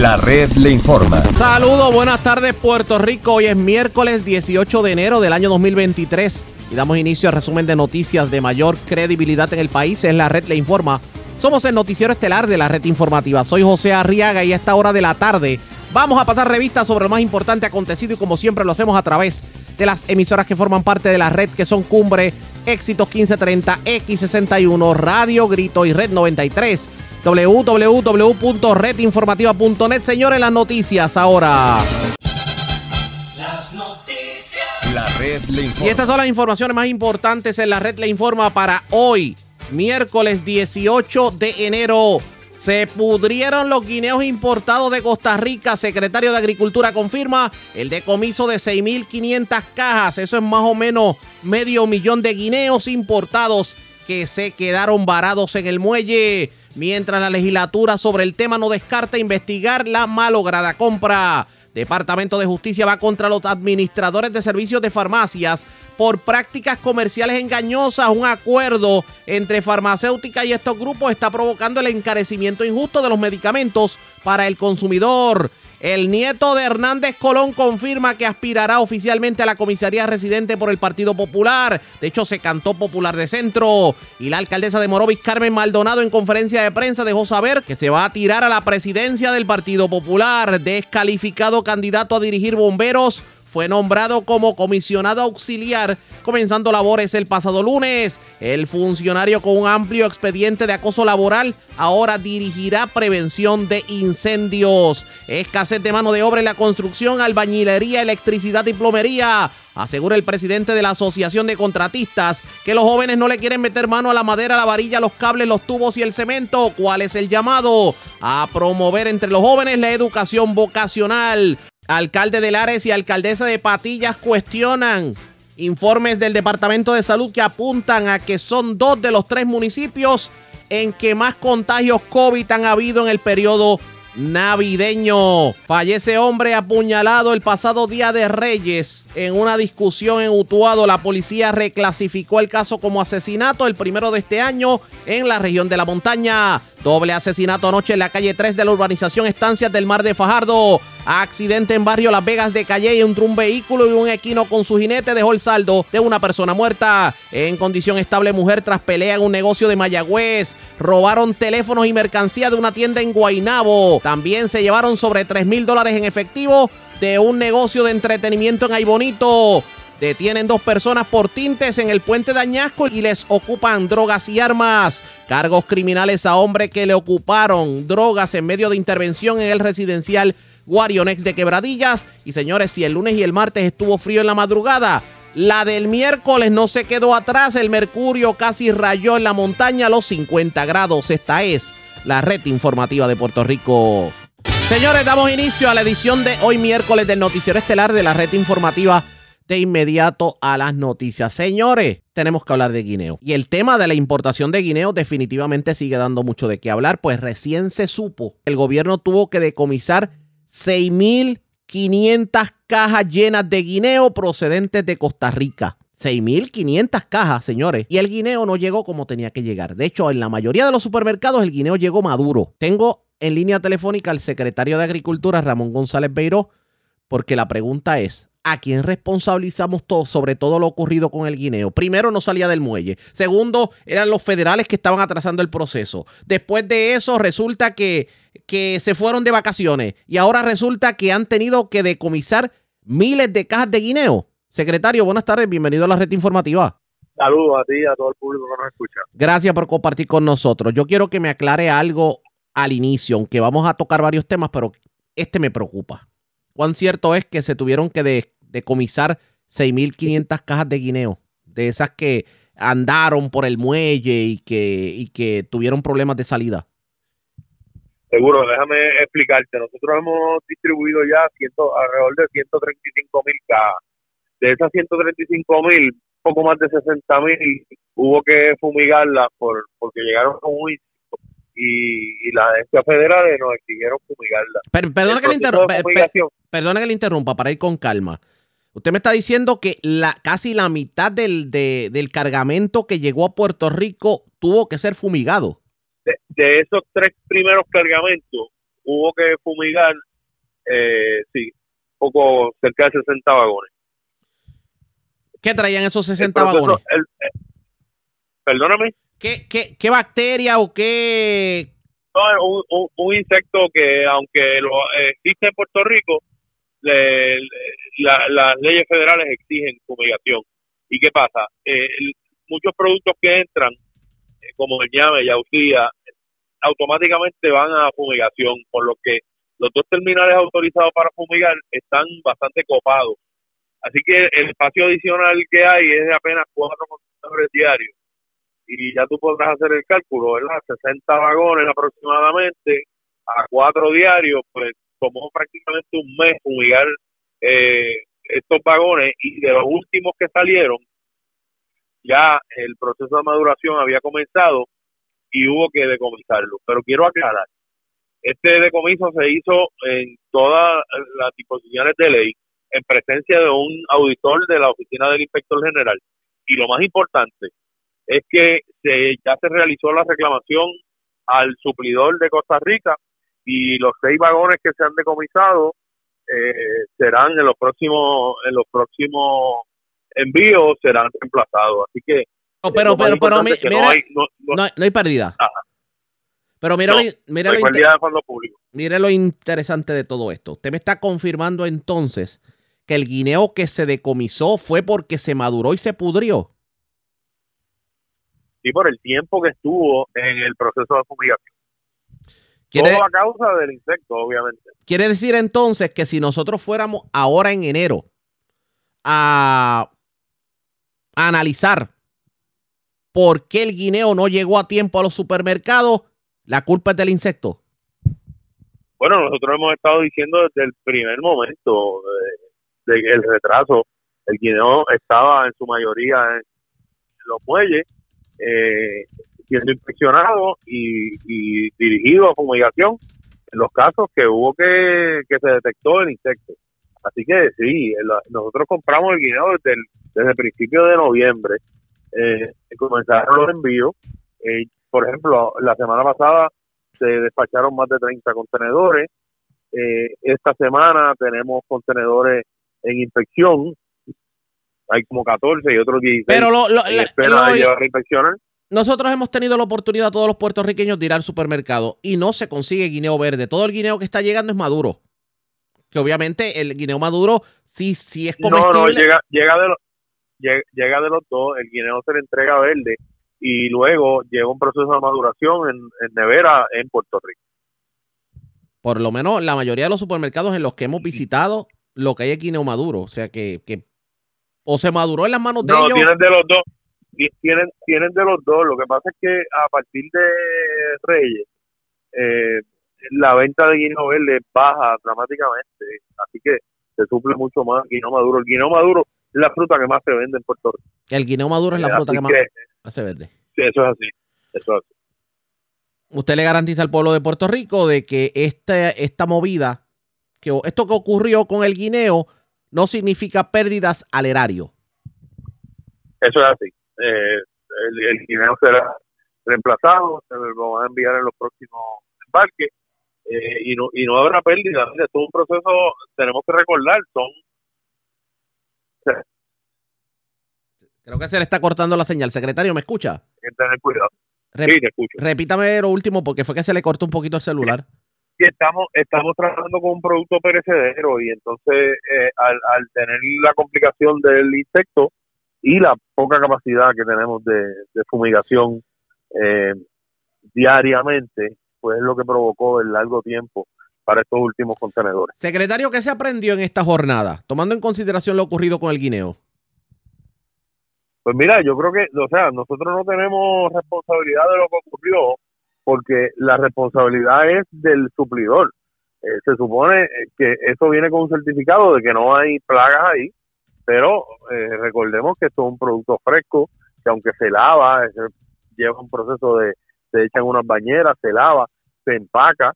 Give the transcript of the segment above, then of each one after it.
La red le informa. Saludos, buenas tardes Puerto Rico. Hoy es miércoles 18 de enero del año 2023 y damos inicio al resumen de noticias de mayor credibilidad en el país. Es la red le informa. Somos el noticiero estelar de la red informativa. Soy José Arriaga y a esta hora de la tarde vamos a pasar revistas sobre lo más importante acontecido y como siempre lo hacemos a través de las emisoras que forman parte de la red que son Cumbre, Éxitos 1530, X61, Radio Grito y Red 93 www.redinformativa.net. Señores, las noticias ahora. Las noticias. La red le informa. Y estas son las informaciones más importantes en la red le informa para hoy, miércoles 18 de enero. Se pudrieron los guineos importados de Costa Rica. Secretario de Agricultura confirma el decomiso de 6.500 cajas. Eso es más o menos medio millón de guineos importados que se quedaron varados en el muelle mientras la legislatura sobre el tema no descarta investigar la malograda compra. Departamento de Justicia va contra los administradores de servicios de farmacias por prácticas comerciales engañosas. Un acuerdo entre farmacéutica y estos grupos está provocando el encarecimiento injusto de los medicamentos para el consumidor. El nieto de Hernández Colón confirma que aspirará oficialmente a la comisaría residente por el Partido Popular. De hecho, se cantó Popular de Centro. Y la alcaldesa de Morovis, Carmen Maldonado, en conferencia de prensa dejó saber que se va a tirar a la presidencia del Partido Popular. Descalificado candidato a dirigir bomberos fue nombrado como comisionado auxiliar, comenzando labores el pasado lunes. El funcionario con un amplio expediente de acoso laboral ahora dirigirá prevención de incendios. Escasez de mano de obra en la construcción, albañilería, electricidad y plomería. Asegura el presidente de la Asociación de Contratistas que los jóvenes no le quieren meter mano a la madera, la varilla, los cables, los tubos y el cemento. ¿Cuál es el llamado? A promover entre los jóvenes la educación vocacional. Alcalde de Lares y alcaldesa de Patillas cuestionan informes del Departamento de Salud que apuntan a que son dos de los tres municipios en que más contagios COVID han habido en el periodo navideño. Fallece hombre apuñalado el pasado día de Reyes en una discusión en Utuado. La policía reclasificó el caso como asesinato el primero de este año en la región de la montaña. Doble asesinato anoche en la calle 3 de la urbanización Estancias del Mar de Fajardo. Accidente en barrio Las Vegas de Calle entre un vehículo y un equino con su jinete dejó el saldo de una persona muerta. En condición estable, mujer tras pelea en un negocio de Mayagüez. Robaron teléfonos y mercancía de una tienda en Guainabo. También se llevaron sobre 3 mil dólares en efectivo de un negocio de entretenimiento en Aybonito. Detienen dos personas por tintes en el puente de Añasco y les ocupan drogas y armas. Cargos criminales a hombre que le ocuparon drogas en medio de intervención en el residencial Guarionex de Quebradillas. Y señores, si el lunes y el martes estuvo frío en la madrugada, la del miércoles no se quedó atrás. El mercurio casi rayó en la montaña a los 50 grados. Esta es la red informativa de Puerto Rico. Señores, damos inicio a la edición de hoy miércoles del noticiero estelar de la red informativa de inmediato a las noticias. Señores, tenemos que hablar de guineo. Y el tema de la importación de guineo definitivamente sigue dando mucho de qué hablar, pues recién se supo, el gobierno tuvo que decomisar 6.500 cajas llenas de guineo procedentes de Costa Rica. 6.500 cajas, señores. Y el guineo no llegó como tenía que llegar. De hecho, en la mayoría de los supermercados el guineo llegó maduro. Tengo en línea telefónica al secretario de Agricultura, Ramón González Beiró, porque la pregunta es, ¿a quién responsabilizamos todo, sobre todo lo ocurrido con el guineo? Primero, no salía del muelle. Segundo, eran los federales que estaban atrasando el proceso. Después de eso, resulta que, que se fueron de vacaciones y ahora resulta que han tenido que decomisar miles de cajas de guineo. Secretario, buenas tardes, bienvenido a la red informativa. Saludos a ti y a todo el público que nos escucha. Gracias por compartir con nosotros. Yo quiero que me aclare algo al inicio, aunque vamos a tocar varios temas, pero este me preocupa cuán cierto es que se tuvieron que decomisar 6.500 cajas de guineo, de esas que andaron por el muelle y que, y que tuvieron problemas de salida. Seguro, déjame explicarte. Nosotros hemos distribuido ya ciento, alrededor de 135 mil cajas. De esas 135 mil, poco más de 60 mil hubo que fumigarlas por, porque llegaron muy y, las agencias federales nos exigieron fumigarla. perdona, que le interrumpa, perdona que le interrumpa para ir con calma. Usted me está diciendo que la, casi la mitad del, del cargamento que llegó a Puerto Rico tuvo que ser fumigado. De, esos tres primeros cargamentos, hubo que fumigar, eh, sí, poco cerca de 60 vagones. ¿Qué traían esos 60 vagones? Eh, perdóname. ¿Qué, qué, qué bacteria o qué? No, un, un, insecto que, aunque lo existe en Puerto Rico, las leyes federales exigen fumigación. ¿Y qué pasa? Eh, muchos productos que entran, eh, como el llame, yautía, automáticamente van a fumigación, por lo que los dos terminales autorizados para fumigar están bastante copados. Así que el espacio adicional que hay es de apenas cuatro contenedores diarios. Y ya tú podrás hacer el cálculo, ¿verdad? 60 vagones aproximadamente a cuatro diarios, pues tomó prácticamente un mes fumigar eh, estos vagones y de los últimos que salieron, ya el proceso de maduración había comenzado y hubo que decomisarlo. Pero quiero aclarar, este decomiso se hizo en todas las disposiciones de ley, en presencia de un auditor de la oficina del inspector general. Y lo más importante es que se, ya se realizó la reclamación al suplidor de Costa Rica y los seis vagones que se han decomisado eh, serán en los próximos en los próximos envíos serán reemplazados. Así que pero pero pero mira, no, hay, no, hay pérdida. Pero mira, mira, lo mire lo interesante de todo esto. Usted me está confirmando entonces que el guineo que se decomisó fue porque se maduró y se pudrió. Sí por el tiempo que estuvo en el proceso de fumigación todo a causa del insecto, obviamente. Quiere decir entonces que si nosotros fuéramos ahora en enero a, analizar por qué el guineo no llegó a tiempo a los supermercados, la culpa es del insecto. Bueno, nosotros hemos estado diciendo desde el primer momento del de, retraso, el guineo estaba en su mayoría en, los muelles, eh, siendo inspeccionado y, dirigido a fumigación en los casos que hubo que, que se detectó el insecto. Así que sí, nosotros compramos el guineo desde el, desde el principio de noviembre. Eh, comenzaron los envíos. Eh, por ejemplo, la semana pasada se despacharon más de 30 contenedores. Eh, esta semana tenemos contenedores en inspección. Hay como 14 y otros 16 Pero lo, lo, llevar a inspeccionar nosotros hemos tenido la oportunidad, todos los puertorriqueños, de ir al supermercado y no se consigue guineo verde. Todo el guineo que está llegando es maduro. Que obviamente el guineo maduro sí, sí es comestible. No, no, llega, llega, de, los, llega, de los dos. El guineo se le entrega verde y luego llega un proceso de maduración en, nevera en Puerto Rico. Por lo menos la mayoría de los supermercados en los que hemos visitado, lo que hay es guineo maduro. O sea que, que o se maduró en las manos de ellos. No, tienen de los dos tienen, tienen de los dos. Lo que pasa es que a partir de Reyes, eh, la venta de guineo verde baja dramáticamente. Así que se suple mucho más guineo maduro. El guineo maduro es la fruta que más se vende en Puerto Rico. El guineo maduro es la eh, fruta que más se vende. Sí, eso es así. Eso es así. Usted le garantiza al pueblo de Puerto Rico de que esta, esta movida, que esto que ocurrió con el guineo, no significa pérdidas al erario. Eso es así eh, el, el, dinero será reemplazado, se lo van a enviar en los próximos embarques eh, y, no, y no habrá pérdida. Es todo un proceso, tenemos que recordar, son... Creo que se le está cortando la señal. Secretario, ¿me escucha? tener cuidado. sí, te escucho. Repítame lo último porque fue que se le cortó un poquito el celular. Sí, estamos, estamos trabajando con un producto perecedero y entonces eh, al, al tener la complicación del insecto, y la poca capacidad que tenemos de, fumigación eh, diariamente, pues es lo que provocó el largo tiempo para estos últimos contenedores. Secretario, ¿qué se aprendió en esta jornada, tomando en consideración lo ocurrido con el guineo? Pues mira, yo creo que, o sea, nosotros no tenemos responsabilidad de lo que ocurrió, porque la responsabilidad es del suplidor. Eh, se supone que eso viene con un certificado de que no hay plagas ahí, pero eh, recordemos que esto es un producto fresco, que aunque se lava, lleva un proceso de, se echan unas bañeras, se lava, se empaca,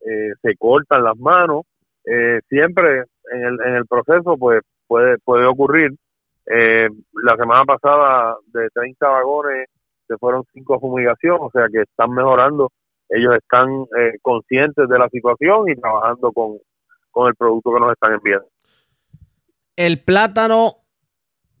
eh, se cortan las manos, eh, siempre en el, en el proceso pues puede, puede ocurrir. la semana pasada de 30 vagones se fueron 5 a fumigación, o sea que están mejorando ellos están eh, conscientes de la situación y trabajando con, con el producto que nos están enviando. El plátano,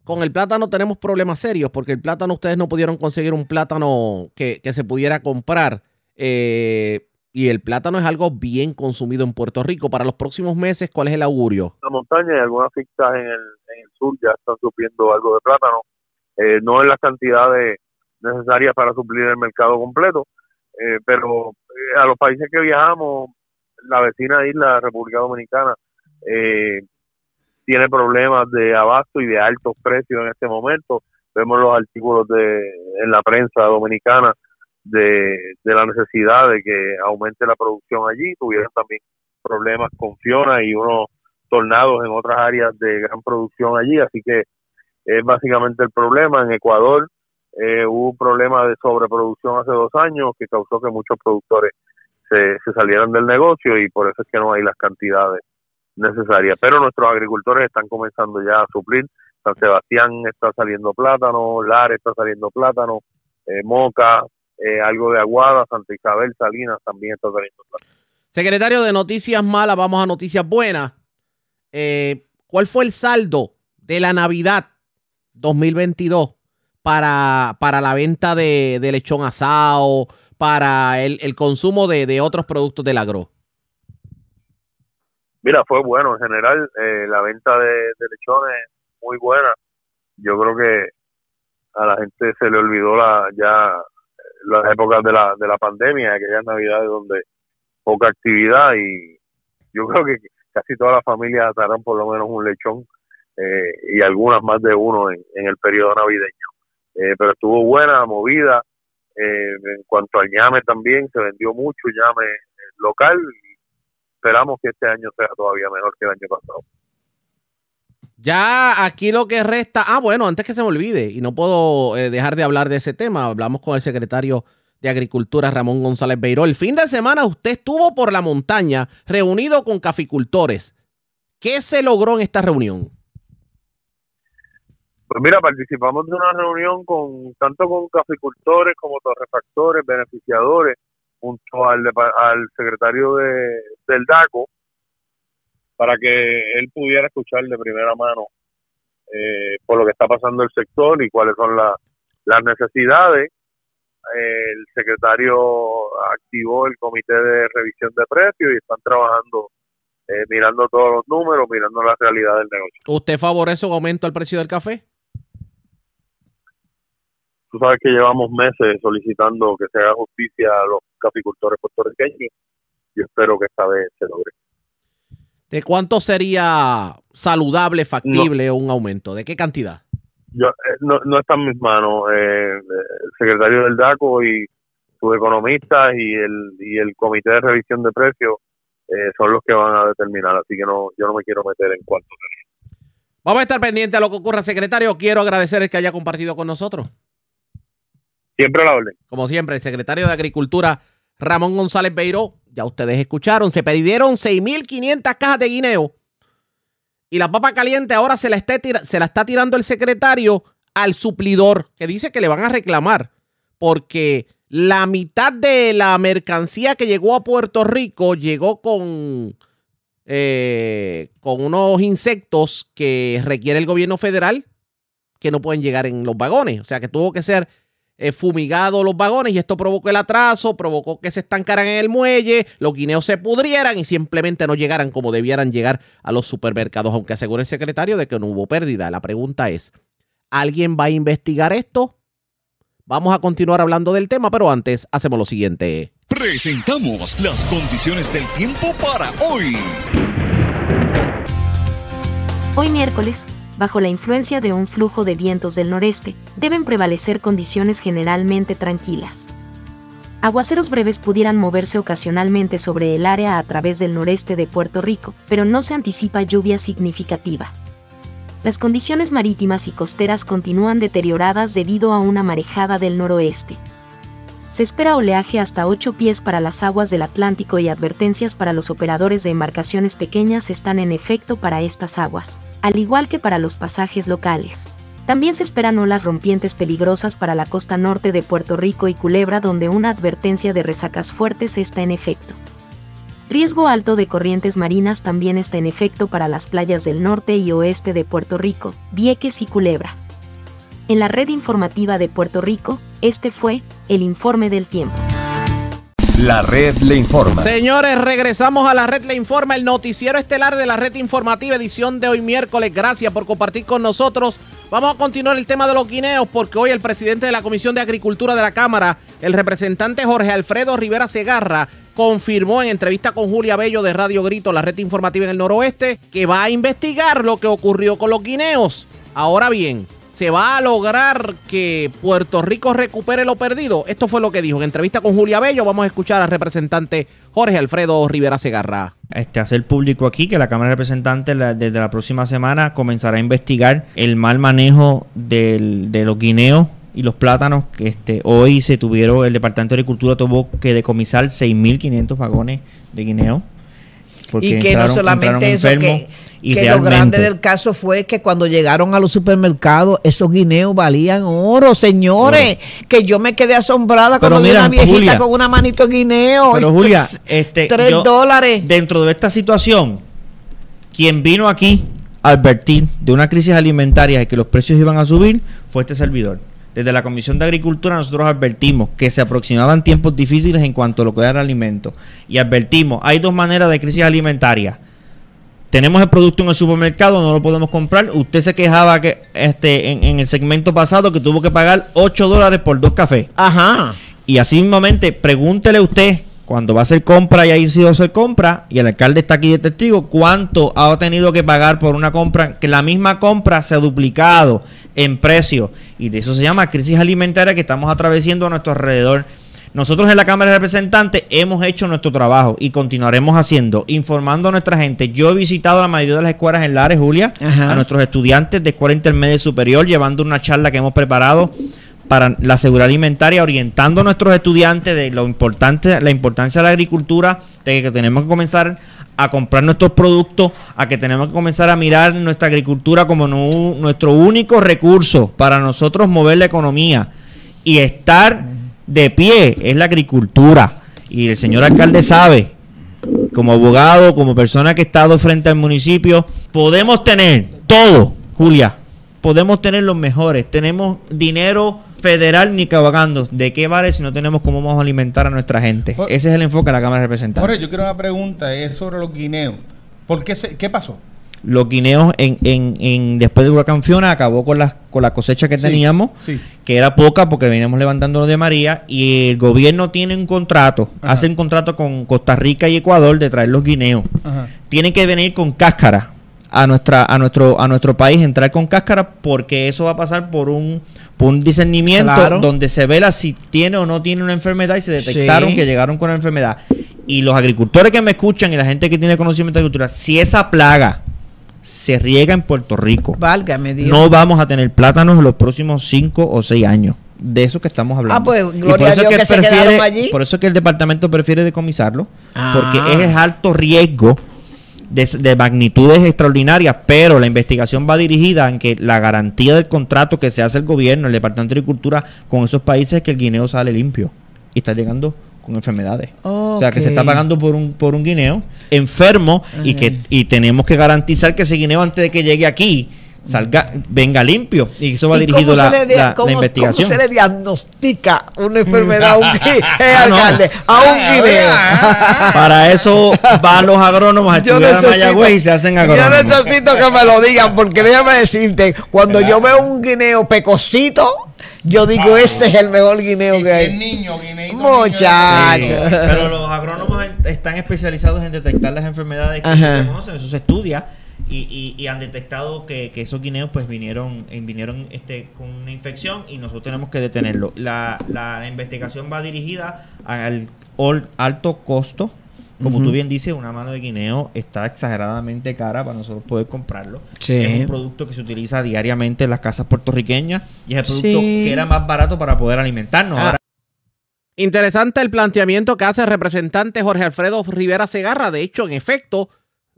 con el plátano tenemos problemas serios porque el plátano ustedes no pudieron conseguir un plátano que, que se pudiera comprar. Eh, y el plátano es algo bien consumido en Puerto Rico. Para los próximos meses, ¿cuál es el augurio? La montaña y algunas fincas en el, en el sur ya están sufriendo algo de plátano. Eh, no en las cantidades necesarias para suplir el mercado completo, eh, pero eh, a los países que viajamos, la vecina isla, República Dominicana, tiene problemas de abasto y de altos precios en este momento. Vemos los artículos de en la prensa dominicana de, la necesidad de que aumente la producción allí. Tuvieron también problemas con Fiona y unos tornados en otras áreas de gran producción allí, así que es básicamente el problema. En Ecuador eh, hubo un problema de sobreproducción hace dos años que causó que muchos productores se, se salieran del negocio y por eso es que no hay las cantidades necesarias. Pero nuestros agricultores están comenzando ya a suplir. San Sebastián está saliendo plátano, Lar está saliendo plátano, eh, Moca, eh, algo de Aguada, Santa Isabel, Salinas también está saliendo Secretario de Noticias Malas, vamos a Noticias Buenas. Eh, ¿Cuál fue el saldo de la Navidad 2022 para, para la venta de, lechón asado, para el, consumo de, otros productos del agro? Mira, fue bueno en general. Eh, la venta de, lechones muy buena. Yo creo que a la gente se le olvidó la ya las épocas de la, de la pandemia, aquellas navidades donde poca actividad y yo creo que casi todas las familias atarán por lo menos un lechón eh, y algunas más de uno en, el periodo navideño. Eh, pero estuvo buena, movida. Eh, en cuanto al ñame también, se vendió mucho ñame local y esperamos que este año sea todavía mejor que el año pasado. Ya aquí lo que resta, ah, bueno, antes que se me olvide, y no puedo eh, dejar de hablar de ese tema, hablamos con el secretario de Agricultura, Ramón González Beiró. El fin de semana usted estuvo por la montaña reunido con caficultores. ¿Qué se logró en esta reunión? Pues mira, participamos de una reunión con tanto con caficultores como torrefactores, beneficiadores, junto al, al secretario de, del DACO, para que él pudiera escuchar de primera mano eh, por lo que está pasando el sector y cuáles son las necesidades. el secretario activó el comité de revisión de precios y están trabajando eh, mirando todos los números, mirando la realidad del negocio. ¿Usted favorece un aumento al precio del café? Tú sabes que llevamos meses solicitando que se haga justicia a los caficultores puertorriqueños y espero que esta vez se logre. ¿De cuánto sería saludable, factible un aumento? ¿De qué cantidad? Yo, eh, no, no está en mis manos. Eh, el secretario del DACO y sus economistas y el, y el comité de revisión de precios eh, son los que van a determinar. Así que no, yo no me quiero meter en cuánto sería. Vamos a estar pendientes a lo que ocurra, secretario. Quiero agradecer el que haya compartido con nosotros. Siempre a la orden. Como siempre, el secretario de Agricultura, Ramón González Beiró, ya ustedes escucharon, se pidieron 6.500 cajas de guineo. Y la papa caliente ahora se la, está se la está tirando el secretario al suplidor, que dice que le van a reclamar, porque la mitad de la mercancía que llegó a Puerto Rico llegó con, eh, con unos insectos que requiere el gobierno federal que no pueden llegar en los vagones. O sea que tuvo que ser eh, fumigado los vagones y esto provocó el atraso, provocó que se estancaran en el muelle, los guineos se pudrieran y simplemente no llegaran como debieran llegar a los supermercados, aunque asegura el secretario de que no hubo pérdida. La pregunta es, ¿alguien va a investigar esto? Vamos a continuar hablando del tema, pero antes hacemos lo siguiente. Presentamos las condiciones del tiempo para hoy. Hoy miércoles bajo la influencia de un flujo de vientos del noreste, deben prevalecer condiciones generalmente tranquilas. Aguaceros breves pudieran moverse ocasionalmente sobre el área a través del noreste de Puerto Rico, pero no se anticipa lluvia significativa. Las condiciones marítimas y costeras continúan deterioradas debido a una marejada del noroeste. Se espera oleaje hasta 8 pies para las aguas del Atlántico y advertencias para los operadores de embarcaciones pequeñas están en efecto para estas aguas, al igual que para los pasajes locales. También se esperan olas rompientes peligrosas para la costa norte de Puerto Rico y Culebra donde una advertencia de resacas fuertes está en efecto. Riesgo alto de corrientes marinas también está en efecto para las playas del norte y oeste de Puerto Rico, Vieques y Culebra. En la red informativa de Puerto Rico, este fue el informe del tiempo. La red le informa. Señores, regresamos a la red le informa, el noticiero estelar de la red informativa edición de hoy miércoles. Gracias por compartir con nosotros. Vamos a continuar el tema de los guineos porque hoy el presidente de la Comisión de Agricultura de la Cámara, el representante Jorge Alfredo Rivera Segarra, confirmó en entrevista con Julia Bello de Radio Grito, la red informativa en el noroeste, que va a investigar lo que ocurrió con los guineos. Ahora bien, ¿se va a lograr que Puerto Rico recupere lo perdido? Esto fue lo que dijo en entrevista con Julia Bello. Vamos a escuchar al representante Jorge Alfredo Rivera Segarra. Este, hacer público aquí que la Cámara de Representantes desde la próxima semana comenzará a investigar el mal manejo del, de los guineos y los plátanos que este hoy se tuvieron, el Departamento de Agricultura tuvo que decomisar 6.500 vagones de guineo. Y que no solamente eso, que, que lo grande del caso fue que cuando llegaron a los supermercados, esos guineos valían oro, señores. Que yo me quedé asombrada cuando vi una viejita con una manito de guineo. Pero Julia, este, tres dólares. Dentro de esta situación, quien vino aquí a advertir de una crisis alimentaria y que los precios iban a subir fue este servidor. Desde la Comisión de Agricultura nosotros advertimos que se aproximaban tiempos difíciles en cuanto a lo que era el alimento. Y advertimos, hay dos maneras de crisis alimentaria. Tenemos el producto en el supermercado, no lo podemos comprar. Usted se quejaba que este en, el segmento pasado que tuvo que pagar 8 dólares por dos cafés. Ajá. Y así mismamente, pregúntele usted cuando va a hacer compra y ahí sido hacer compra, y el alcalde está aquí de testigo, cuánto ha tenido que pagar por una compra, que la misma compra se ha duplicado en precio. Y de eso se llama crisis alimentaria que estamos atravesando a nuestro alrededor. Nosotros en la Cámara de Representantes hemos hecho nuestro trabajo y continuaremos haciendo, informando a nuestra gente. Yo he visitado la mayoría de las escuelas en Lares, Julia, a nuestros estudiantes de escuela intermedia y superior, llevando una charla que hemos preparado para la seguridad alimentaria, orientando a nuestros estudiantes de lo importante, la importancia de la agricultura, de que tenemos que comenzar a comprar nuestros productos, a que tenemos que comenzar a mirar nuestra agricultura como nuestro único recurso para nosotros mover la economía y estar de pie es la agricultura. Y el señor alcalde sabe, como abogado, como persona que ha estado frente al municipio, podemos tener todo, Julia, podemos tener los mejores, tenemos dinero federal ni cabagando. ¿De qué vale si no tenemos cómo vamos a alimentar a nuestra gente? Ese es el enfoque de la Cámara de Representantes. Jorge, yo quiero una pregunta, es sobre los guineos. ¿Por qué, qué pasó? Los guineos en, en, en, después de huracán Fiona acabó con la, con la cosecha que teníamos, que era poca porque veníamos levantando de María y el gobierno tiene un contrato, hace un contrato con Costa Rica y Ecuador de traer los guineos. Tienen que venir con cáscara a nuestra a nuestro a nuestro país entrar con cáscara porque eso va a pasar por un un discernimiento donde se vela si tiene o no tiene una enfermedad y se detectaron que llegaron con la enfermedad. Y los agricultores que me escuchan y la gente que tiene conocimiento de agricultura, si esa plaga se riega en Puerto Rico, no vamos a tener plátanos en los próximos 5 o 6 años. De eso que estamos hablando. Ah, pues, gloria a Dios que, se allí. Por eso es que el departamento prefiere decomisarlo, porque ah. es alto riesgo de, magnitudes extraordinarias, pero la investigación va dirigida en que la garantía del contrato que se hace el gobierno, el Departamento de Agricultura, con esos países es que el guineo sale limpio y está llegando con enfermedades. O sea, que se está pagando por un, por un guineo enfermo y que y tenemos que garantizar que ese guineo antes de que llegue aquí salga, venga limpio. Y eso va dirigido la, la, investigación. ¿Cómo se le diagnostica una enfermedad a un, eh, ah, alcalde, a un guineo? Para eso van los agrónomos a estudiar a Mayagüez y se hacen agrónomos. Yo necesito que me lo digan, porque déjame decirte, cuando yo veo un guineo pecosito, yo digo, ese es el mejor guineo que hay. niño, guineo. Muchachos. pero los agrónomos están especializados en detectar las enfermedades que se conocen, eso se estudia y, y, han detectado que, esos guineos pues vinieron vinieron este con una infección y nosotros tenemos que detenerlo. La, la investigación va dirigida al alto costo. Como tú bien dices, una mano de guineo está exageradamente cara para nosotros poder comprarlo. Es un producto que se utiliza diariamente en las casas puertorriqueñas y es el producto que era más barato para poder alimentarnos. Ah. Interesante el planteamiento que hace el representante Jorge Alfredo Rivera Segarra. De hecho, en efecto,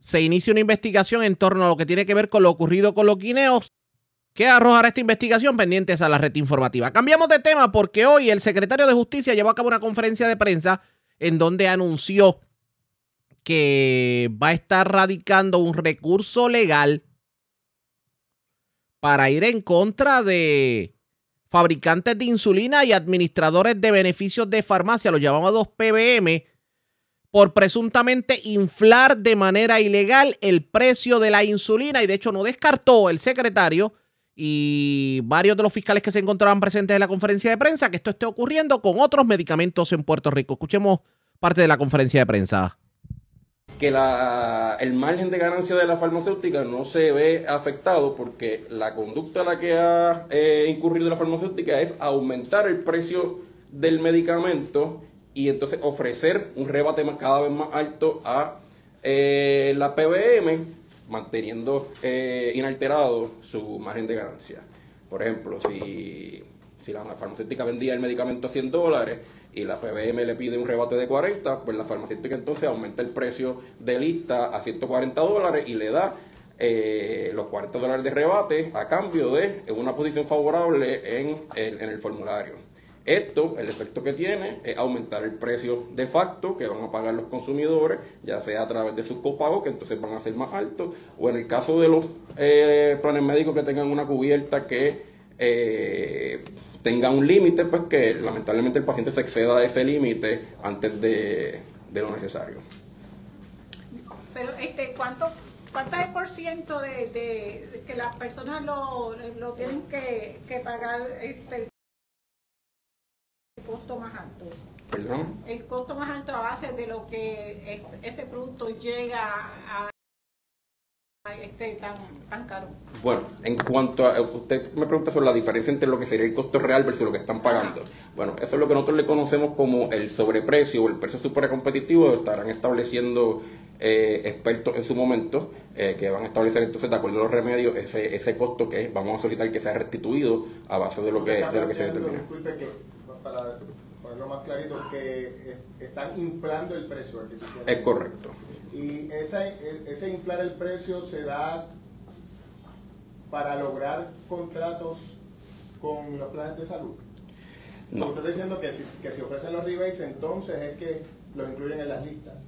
se inicia una investigación en torno a lo que tiene que ver con lo ocurrido con los guineos. ¿Qué arrojará esta investigación? Pendientes a la red informativa. Cambiamos de tema porque hoy el secretario de Justicia llevó a cabo una conferencia de prensa en donde anunció que va a estar radicando un recurso legal para ir en contra de fabricantes de insulina y administradores de beneficios de farmacia, los llamados PBM, por presuntamente inflar de manera ilegal el precio de la insulina. Y de hecho no descartó el secretario y varios de los fiscales que se encontraban presentes en la conferencia de prensa que esto esté ocurriendo con otros medicamentos en Puerto Rico. Escuchemos parte de la conferencia de prensa que la, el margen de ganancia de la farmacéutica no se ve afectado porque la conducta a la que ha eh, incurrido la farmacéutica es aumentar el precio del medicamento y entonces ofrecer un rebate cada vez más alto a eh, la PBM, manteniendo eh, inalterado su margen de ganancia. Por ejemplo, si, si la farmacéutica vendía el medicamento a 100 dólares, y la PBM le pide un rebate de 40, pues la farmacéutica entonces aumenta el precio de lista a 140 dólares y le da eh, los 40 dólares de rebate a cambio de una posición favorable en el, en el formulario. Esto, el efecto que tiene es aumentar el precio de facto que van a pagar los consumidores, ya sea a través de sus copagos, que entonces van a ser más altos, o en el caso de los eh, planes médicos que tengan una cubierta que eh, tenga un límite, pues que lamentablemente el paciente se exceda de ese límite antes de, lo necesario. Pero, este, ¿cuánto, ¿cuánto es por ciento de, que las personas lo, tienen que, pagar este, el costo más alto? ¿Perdón? El costo más alto a base de lo que ese producto llega a esté tan, tan caro? Bueno, en cuanto a, usted me pregunta sobre la diferencia entre lo que sería el costo real versus lo que están pagando. Bueno, eso es lo que nosotros le conocemos como el sobreprecio o el precio super competitivo, estarán estableciendo eh, expertos en su momento, eh, que van a establecer entonces, de acuerdo a los remedios, ese, ese costo que vamos a solicitar que sea restituido a base de lo que, de lo que se determina. Disculpe que, para ponerlo más clarito, que están inflando el precio artificial. Es correcto. Y ese, ese inflar el precio se da para lograr contratos con los planes de salud. No. Usted está diciendo que si, que si ofrecen los rebates, entonces es que los incluyen en las listas.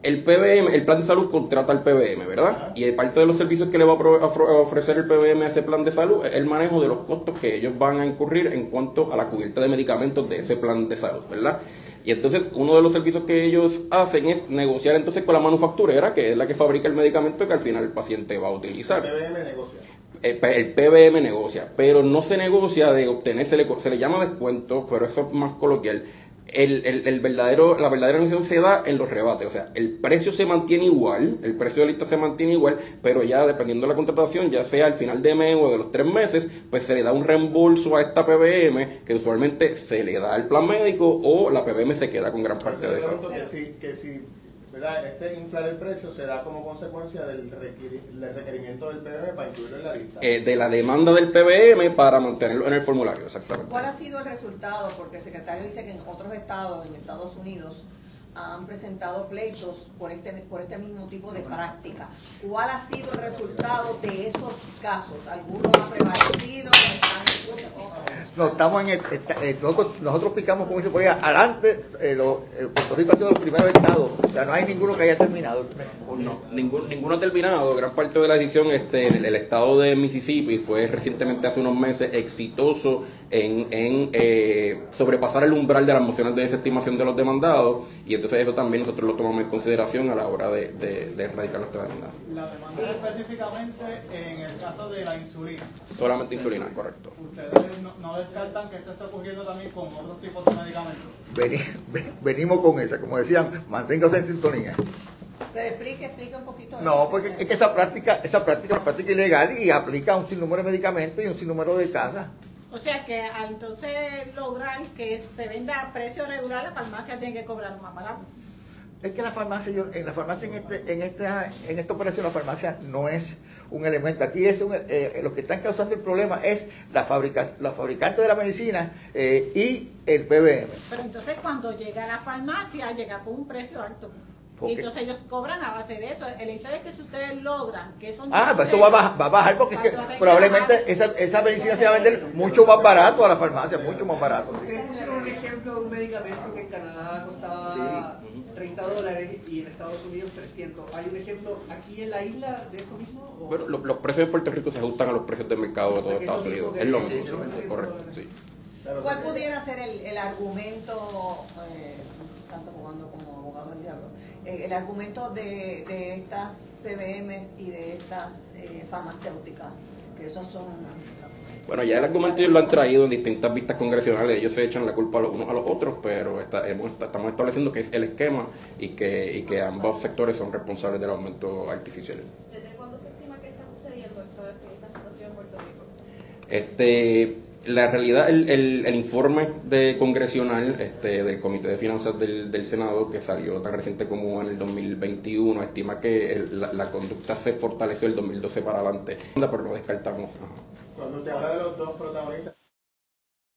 El PBM, el plan de salud contrata al PBM, ¿verdad? Y parte de los servicios que le va a ofrecer el PBM a ese plan de salud es el manejo de los costos que ellos van a incurrir en cuanto a la cubierta de medicamentos de ese plan de salud, ¿verdad? Y entonces uno de los servicios que ellos hacen es negociar entonces con la manufacturera, que es la que fabrica el medicamento que al final el paciente va a utilizar. El PBM negocia. El, PBM negocia, pero no se negocia de obtener, se le, se le llama descuento, pero eso es más coloquial el, el, verdadero, la verdadera negociación se da en los rebates. O sea, el precio se mantiene igual, el precio de lista se mantiene igual, pero ya dependiendo de la contratación, ya sea al final de mes o de los tres meses, pues se le da un reembolso a esta PBM que usualmente se le da al plan médico o la PBM se queda con gran parte de eso. Este inflar el precio se da como consecuencia del, requerimiento del PBM para incluirlo en la lista. Eh, de la demanda del PBM para mantenerlo en el formulario, exactamente. ¿Cuál ha sido el resultado? Porque el secretario dice que en otros estados, en Estados Unidos, han presentado pleitos por este, por este mismo tipo de práctica. ¿Cuál ha sido el resultado de esos casos? ¿Alguno ha prevalecido? No, estamos en el, eh, nosotros, picamos, como dice por adelante, eh, eh, Puerto Rico ha sido los primeros estados, o sea, no hay ninguno que haya terminado. No, ningún, ninguno ha terminado, gran parte de la edición, este, el, el estado de Mississippi fue recientemente, hace unos meses, exitoso en, en eh, sobrepasar el umbral de las mociones de desestimación de los demandados y entonces eso también nosotros lo tomamos en consideración a la hora de, de, erradicar nuestra demanda. La demanda específicamente en el caso de la insulina. Solamente insulina, correcto. ¿Ustedes no, descartan que esto está ocurriendo también con otros tipos de medicamentos? venimos con esa, como decían, manténgase en sintonía. Pero explique, explique un poquito. No, porque es que esa práctica, esa práctica es una práctica ilegal y aplica a un sinnúmero de medicamentos y un sinnúmero de casas. O sea que al entonces lograr que se venda a precio regular, la farmacia tiene que cobrar más barato. Es que la farmacia, en la farmacia, en, este, en, esta, en esta operación, la farmacia no es un elemento. Aquí es un, eh, lo que están causando el problema es la fábrica, los fabricantes de la medicina eh, y el PBM. Pero entonces cuando llega a la farmacia, llega con un precio alto. Y entonces ellos cobran a base de eso. El hecho de que si ustedes logran que eso Ah, pues eso va a, bajar, va a bajar porque probablemente esa, esa medicina se va a vender mucho más barato a la farmacia, mucho más barato. Ustedes pusieron un ejemplo de un medicamento que en Canadá costaba 30 dólares y en Estados Unidos 300. ¿Hay un ejemplo aquí en la isla de eso mismo? Bueno, los, precios de Puerto Rico se ajustan a los precios de mercado de todo Estados Unidos. Es lo mismo, correcto, sí. ¿Cuál pudiera ser el, el argumento, eh, tanto jugando como abogado del diablo, eh, el argumento de, de, estas PBMs y de estas eh, farmacéuticas? Que esos son bueno, ya el argumento ellos lo han traído en distintas vistas congresionales, ellos se echan la culpa los unos a los otros, pero estamos estableciendo que es el esquema y que, y que ambos sectores son responsables del aumento artificial. ¿Desde cuándo se estima que está sucediendo esto esta situación en Puerto Rico? Este, la realidad, el, el, informe de congresional este, del Comité de Finanzas del, del, Senado, que salió tan reciente como en el 2021, estima que la, conducta se fortaleció el 2012 para adelante, pero lo descartamos. Cuando te habla de los dos protagonistas.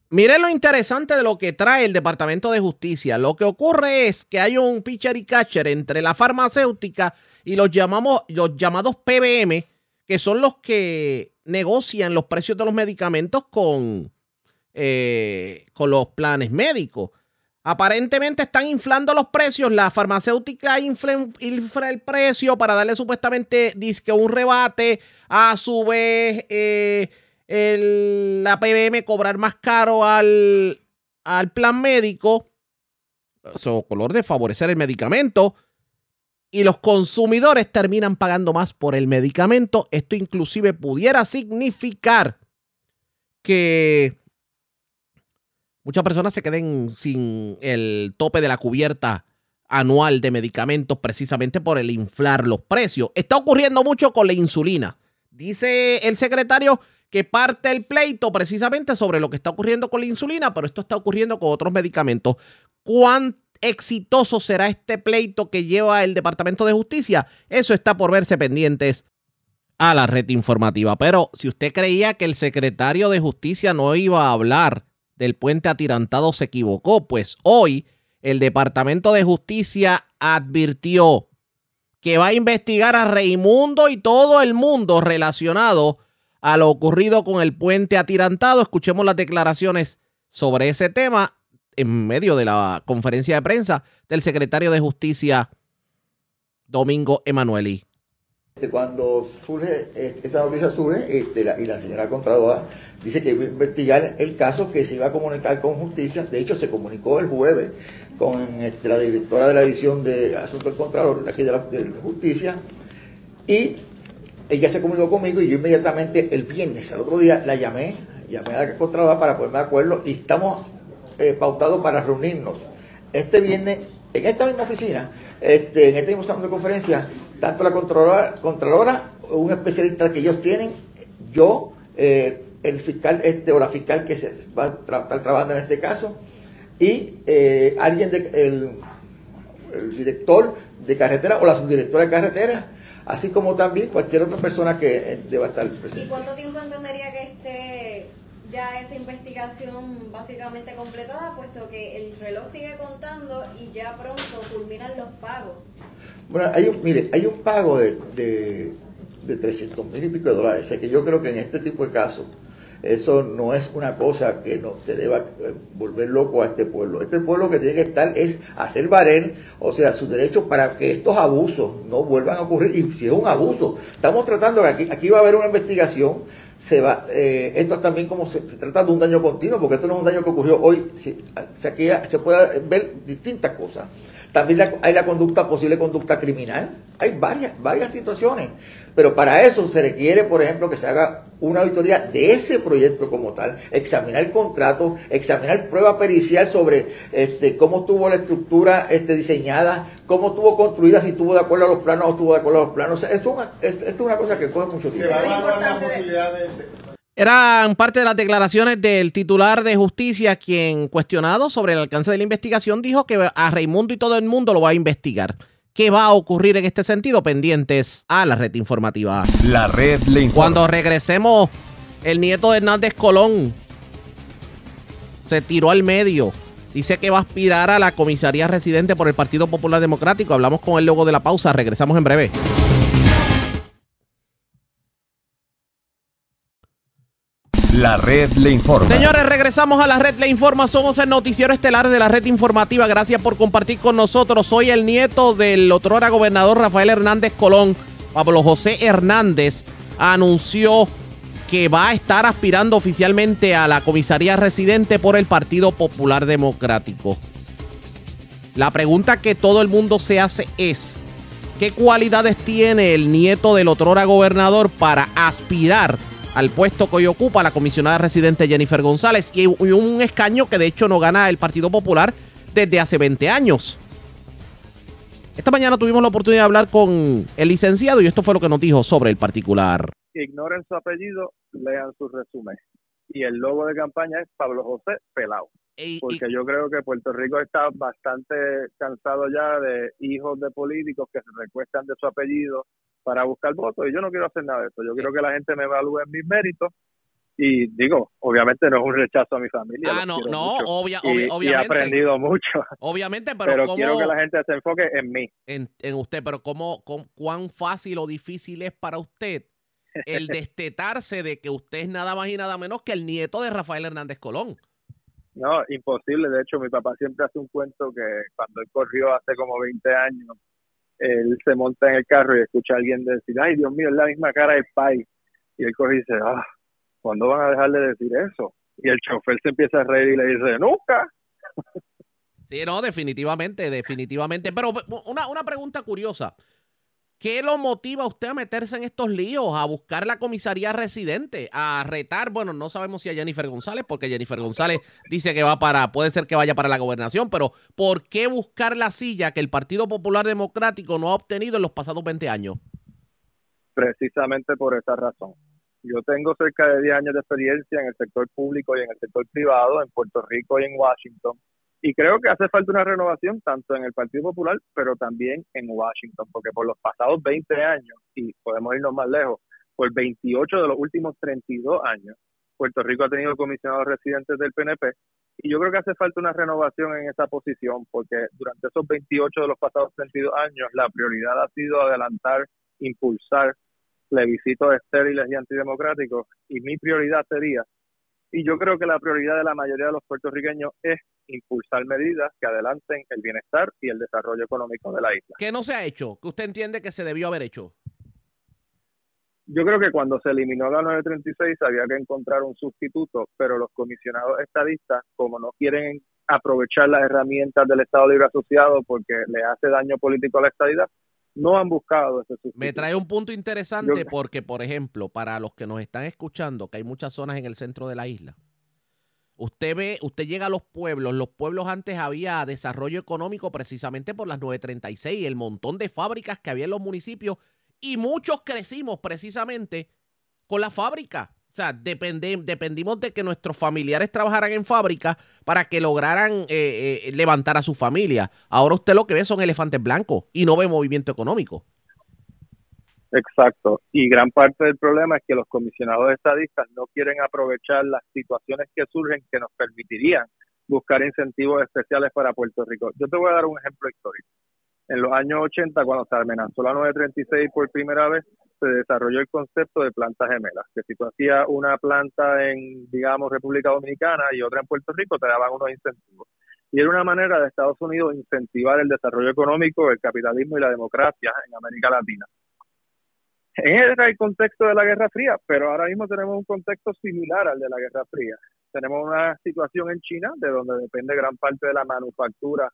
Miren lo interesante de lo que trae el Departamento de Justicia. Lo que ocurre es que hay un pitcher y catcher entre la farmacéutica y los, llamamos, los llamados PBM, que son los que negocian los precios de los medicamentos con, eh, con los planes médicos. Aparentemente están inflando los precios. La farmacéutica infla, el precio para darle supuestamente un rebate. A su vez, eh, el, la PBM cobrar más caro al, al plan médico, eso color de favorecer el medicamento, y los consumidores terminan pagando más por el medicamento. Esto inclusive pudiera significar que muchas personas se queden sin el tope de la cubierta anual de medicamentos precisamente por el inflar los precios. Está ocurriendo mucho con la insulina. Dice el secretario que parte el pleito precisamente sobre lo que está ocurriendo con la insulina, pero esto está ocurriendo con otros medicamentos. ¿Cuán exitoso será este pleito que lleva el Departamento de Justicia? Eso está por verse pendientes a la red informativa. Pero si usted creía que el secretario de Justicia no iba a hablar del puente atirantado, se equivocó, pues hoy el Departamento de Justicia advirtió que va a investigar a Raimundo y todo el mundo relacionado a lo ocurrido con el puente atirantado. Escuchemos las declaraciones sobre ese tema en medio de la conferencia de prensa del secretario de Justicia, Domingo Emanueli. Cuando surge, este, esa noticia surge este, y la señora Contralora dice que iba a investigar el caso, que se iba a comunicar con justicia. De hecho, se comunicó el jueves con este, la directora de la edición de Asuntos del Contralor, aquí de la de justicia, y ella se comunicó conmigo y yo inmediatamente el viernes, al otro día, la llamé, llamé a la Contralora para ponerme de acuerdo y estamos eh, pautados para reunirnos. Este viernes, en esta misma oficina, este, en este mismo salón de conferencia, tanto la Contralora, Contralora, un especialista que ellos tienen, yo, eh, el fiscal este, o la fiscal que se va a estar trabajando en este caso, y eh, alguien de, el, el director de carretera o la subdirectora de carretera así como también cualquier otra persona que eh, deba estar presente. ¿Y cuánto tiempo entendería que esté ya esa investigación básicamente completada, puesto que el reloj sigue contando y ya pronto culminan los pagos? Bueno, hay un, mire, hay un pago de, de, de 300 mil y pico de dólares, o que yo creo que en este tipo de casos eso no es una cosa que no te deba eh, volver loco a este pueblo. Este pueblo que tiene que estar es hacer valer, o sea, sus derechos para que estos abusos no vuelvan a ocurrir. Y si es un abuso, estamos tratando que aquí, aquí va a haber una investigación. Se va, eh, esto también como se, trata de un daño continuo, porque esto no es un daño que ocurrió hoy. Se, se puede ver distintas cosas. También hay la conducta, posible conducta criminal. Hay varias, varias situaciones. Pero para eso se requiere, por ejemplo, que se haga una auditoría de ese proyecto como tal, examinar el contrato, examinar prueba pericial sobre este, cómo tuvo la estructura este, diseñada, cómo estuvo construida, si estuvo de acuerdo a los planos o estuvo de acuerdo a los planos. es una, esto es una cosa que coge mucho tiempo. Eran parte de las declaraciones del titular de justicia, quien cuestionado sobre el alcance de la investigación dijo que a Raimundo y todo el mundo lo va a investigar. ¿Qué va a ocurrir en este sentido? Pendientes a la red informativa. La red le informa. Cuando regresemos, el nieto de Hernández Colón se tiró al medio dice que va a aspirar a la comisaría residente por el Partido Popular Democrático. Hablamos con el luego de la pausa, regresamos en breve. La red le informa. Señores, regresamos a la red le informa. Somos el noticiero estelar de la red informativa. Gracias por compartir con nosotros. Soy el nieto del otrora gobernador Rafael Hernández Colón. Pablo José Hernández anunció que va a estar aspirando oficialmente a la comisaría residente por el Partido Popular Democrático. La pregunta que todo el mundo se hace es, ¿qué cualidades tiene el nieto del otrora gobernador para aspirar al puesto que hoy ocupa la comisionada residente Jennifer González y un escaño que de hecho no gana el Partido Popular desde hace 20 años. Esta mañana tuvimos la oportunidad de hablar con el licenciado y esto fue lo que nos dijo sobre el particular. Ignoren su apellido, lean su resumen. Y el logo de campaña es Pablo José Pelao. Porque yo creo que Puerto Rico está bastante cansado ya de hijos de políticos que se recuestan de su apellido para buscar votos y yo no quiero hacer nada de eso. Yo quiero que la gente me evalúe en mis méritos y digo, obviamente no es un rechazo a mi familia. Ah, no, no, obviamente. Y he aprendido mucho. Obviamente, pero, quiero que la gente se enfoque en mí. En, usted, pero ¿cómo, cuán fácil o difícil es para usted el destetarse de que usted es nada más y nada menos que el nieto de Rafael Hernández Colón? No, imposible. De hecho, mi papá siempre hace un cuento que cuando él corrió hace como 20 años, él se monta en el carro y escucha a alguien decir, ay Dios mío, es la misma cara del pai. Y él corre y dice, ah, ¿cuándo van a dejar de decir eso? Y el chofer se empieza a reír y le dice, nunca. Sí, no, definitivamente, definitivamente. Pero una, una pregunta curiosa. ¿Qué lo motiva a usted a meterse en estos líos, a buscar la comisaría residente, a retar? Bueno, no sabemos si a Jennifer González, porque Jennifer González dice que va para, puede ser que vaya para la gobernación, pero ¿por qué buscar la silla que el Partido Popular Democrático no ha obtenido en los pasados 20 años? Precisamente por esa razón. Yo tengo cerca de 10 años de experiencia en el sector público y en el sector privado, en Puerto Rico y en Washington y creo que hace falta una renovación tanto en el Partido Popular, pero también en Washington, porque por los pasados 20 años, y podemos irnos más lejos, por 28 de los últimos 32 años, Puerto Rico ha tenido comisionados residentes del PNP, y yo creo que hace falta una renovación en esa posición, porque durante esos 28 de los pasados 32 años, la prioridad ha sido adelantar, impulsar plebiscitos estériles y antidemocráticos, y mi prioridad sería y yo creo que la prioridad de la mayoría de los puertorriqueños es impulsar medidas que adelanten el bienestar y el desarrollo económico de la isla. ¿Qué no se ha hecho? ¿Qué usted entiende que se debió haber hecho? Yo creo que cuando se eliminó la 936 había que encontrar un sustituto, pero los comisionados estadistas, como no quieren aprovechar las herramientas del Estado Libre Asociado porque le hace daño político a la estadidad, no han buscado ese sustituto. Me trae un punto interesante porque, por ejemplo, para los que nos están escuchando, que hay muchas zonas en el centro de la isla, usted ve, usted llega a los pueblos, los pueblos antes había desarrollo económico precisamente por las 936, el montón de fábricas que había en los municipios y muchos crecimos precisamente con la fábrica. O sea, dependimos de que nuestros familiares trabajaran en fábrica para que lograran eh, eh, levantar a su familia. Ahora usted lo que ve son elefantes blancos y no ve movimiento económico. Exacto. Y gran parte del problema es que los comisionados estadistas no quieren aprovechar las situaciones que surgen que nos permitirían buscar incentivos especiales para Puerto Rico. Yo te voy a dar un ejemplo histórico. En los años 80, cuando se amenazó la 936 por primera vez, se desarrolló el concepto de plantas gemelas, que si tú hacías una planta en, digamos, República Dominicana y otra en Puerto Rico, te daban unos incentivos. Y era una manera de Estados Unidos incentivar el desarrollo económico, el capitalismo y la democracia en América Latina. Ese era el contexto de la Guerra Fría, pero ahora mismo tenemos un contexto similar al de la Guerra Fría. Tenemos una situación en China, de donde depende gran parte de la manufactura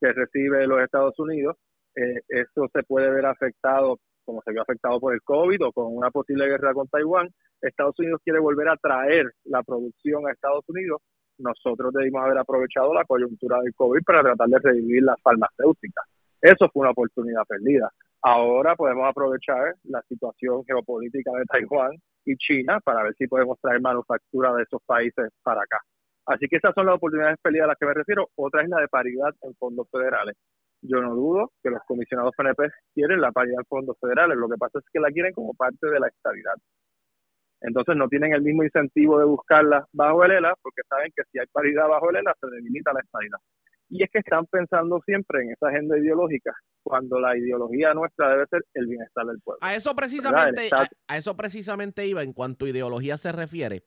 que recibe los Estados Unidos. Eh, eso se puede ver afectado como se vio afectado por el COVID o con una posible guerra con Taiwán, Estados Unidos quiere volver a traer la producción a Estados Unidos. Nosotros debimos haber aprovechado la coyuntura del COVID para tratar de revivir las farmacéuticas. Eso fue una oportunidad perdida. Ahora podemos aprovechar la situación geopolítica de Taiwán y China para ver si podemos traer manufactura de esos países para acá. Así que esas son las oportunidades perdidas a las que me refiero. Otra es la de paridad en fondos federales. Yo no dudo que los comisionados PNP quieren la paridad en fondos federales. Lo que pasa es que la quieren como parte de la estabilidad. Entonces no tienen el mismo incentivo de buscarla bajo el ELA porque saben que si hay paridad bajo el ELA se debilita la estabilidad. Y es que están pensando siempre en esa agenda ideológica cuando la ideología nuestra debe ser el bienestar del pueblo. A eso precisamente, a, eso precisamente iba en cuanto a ideología se refiere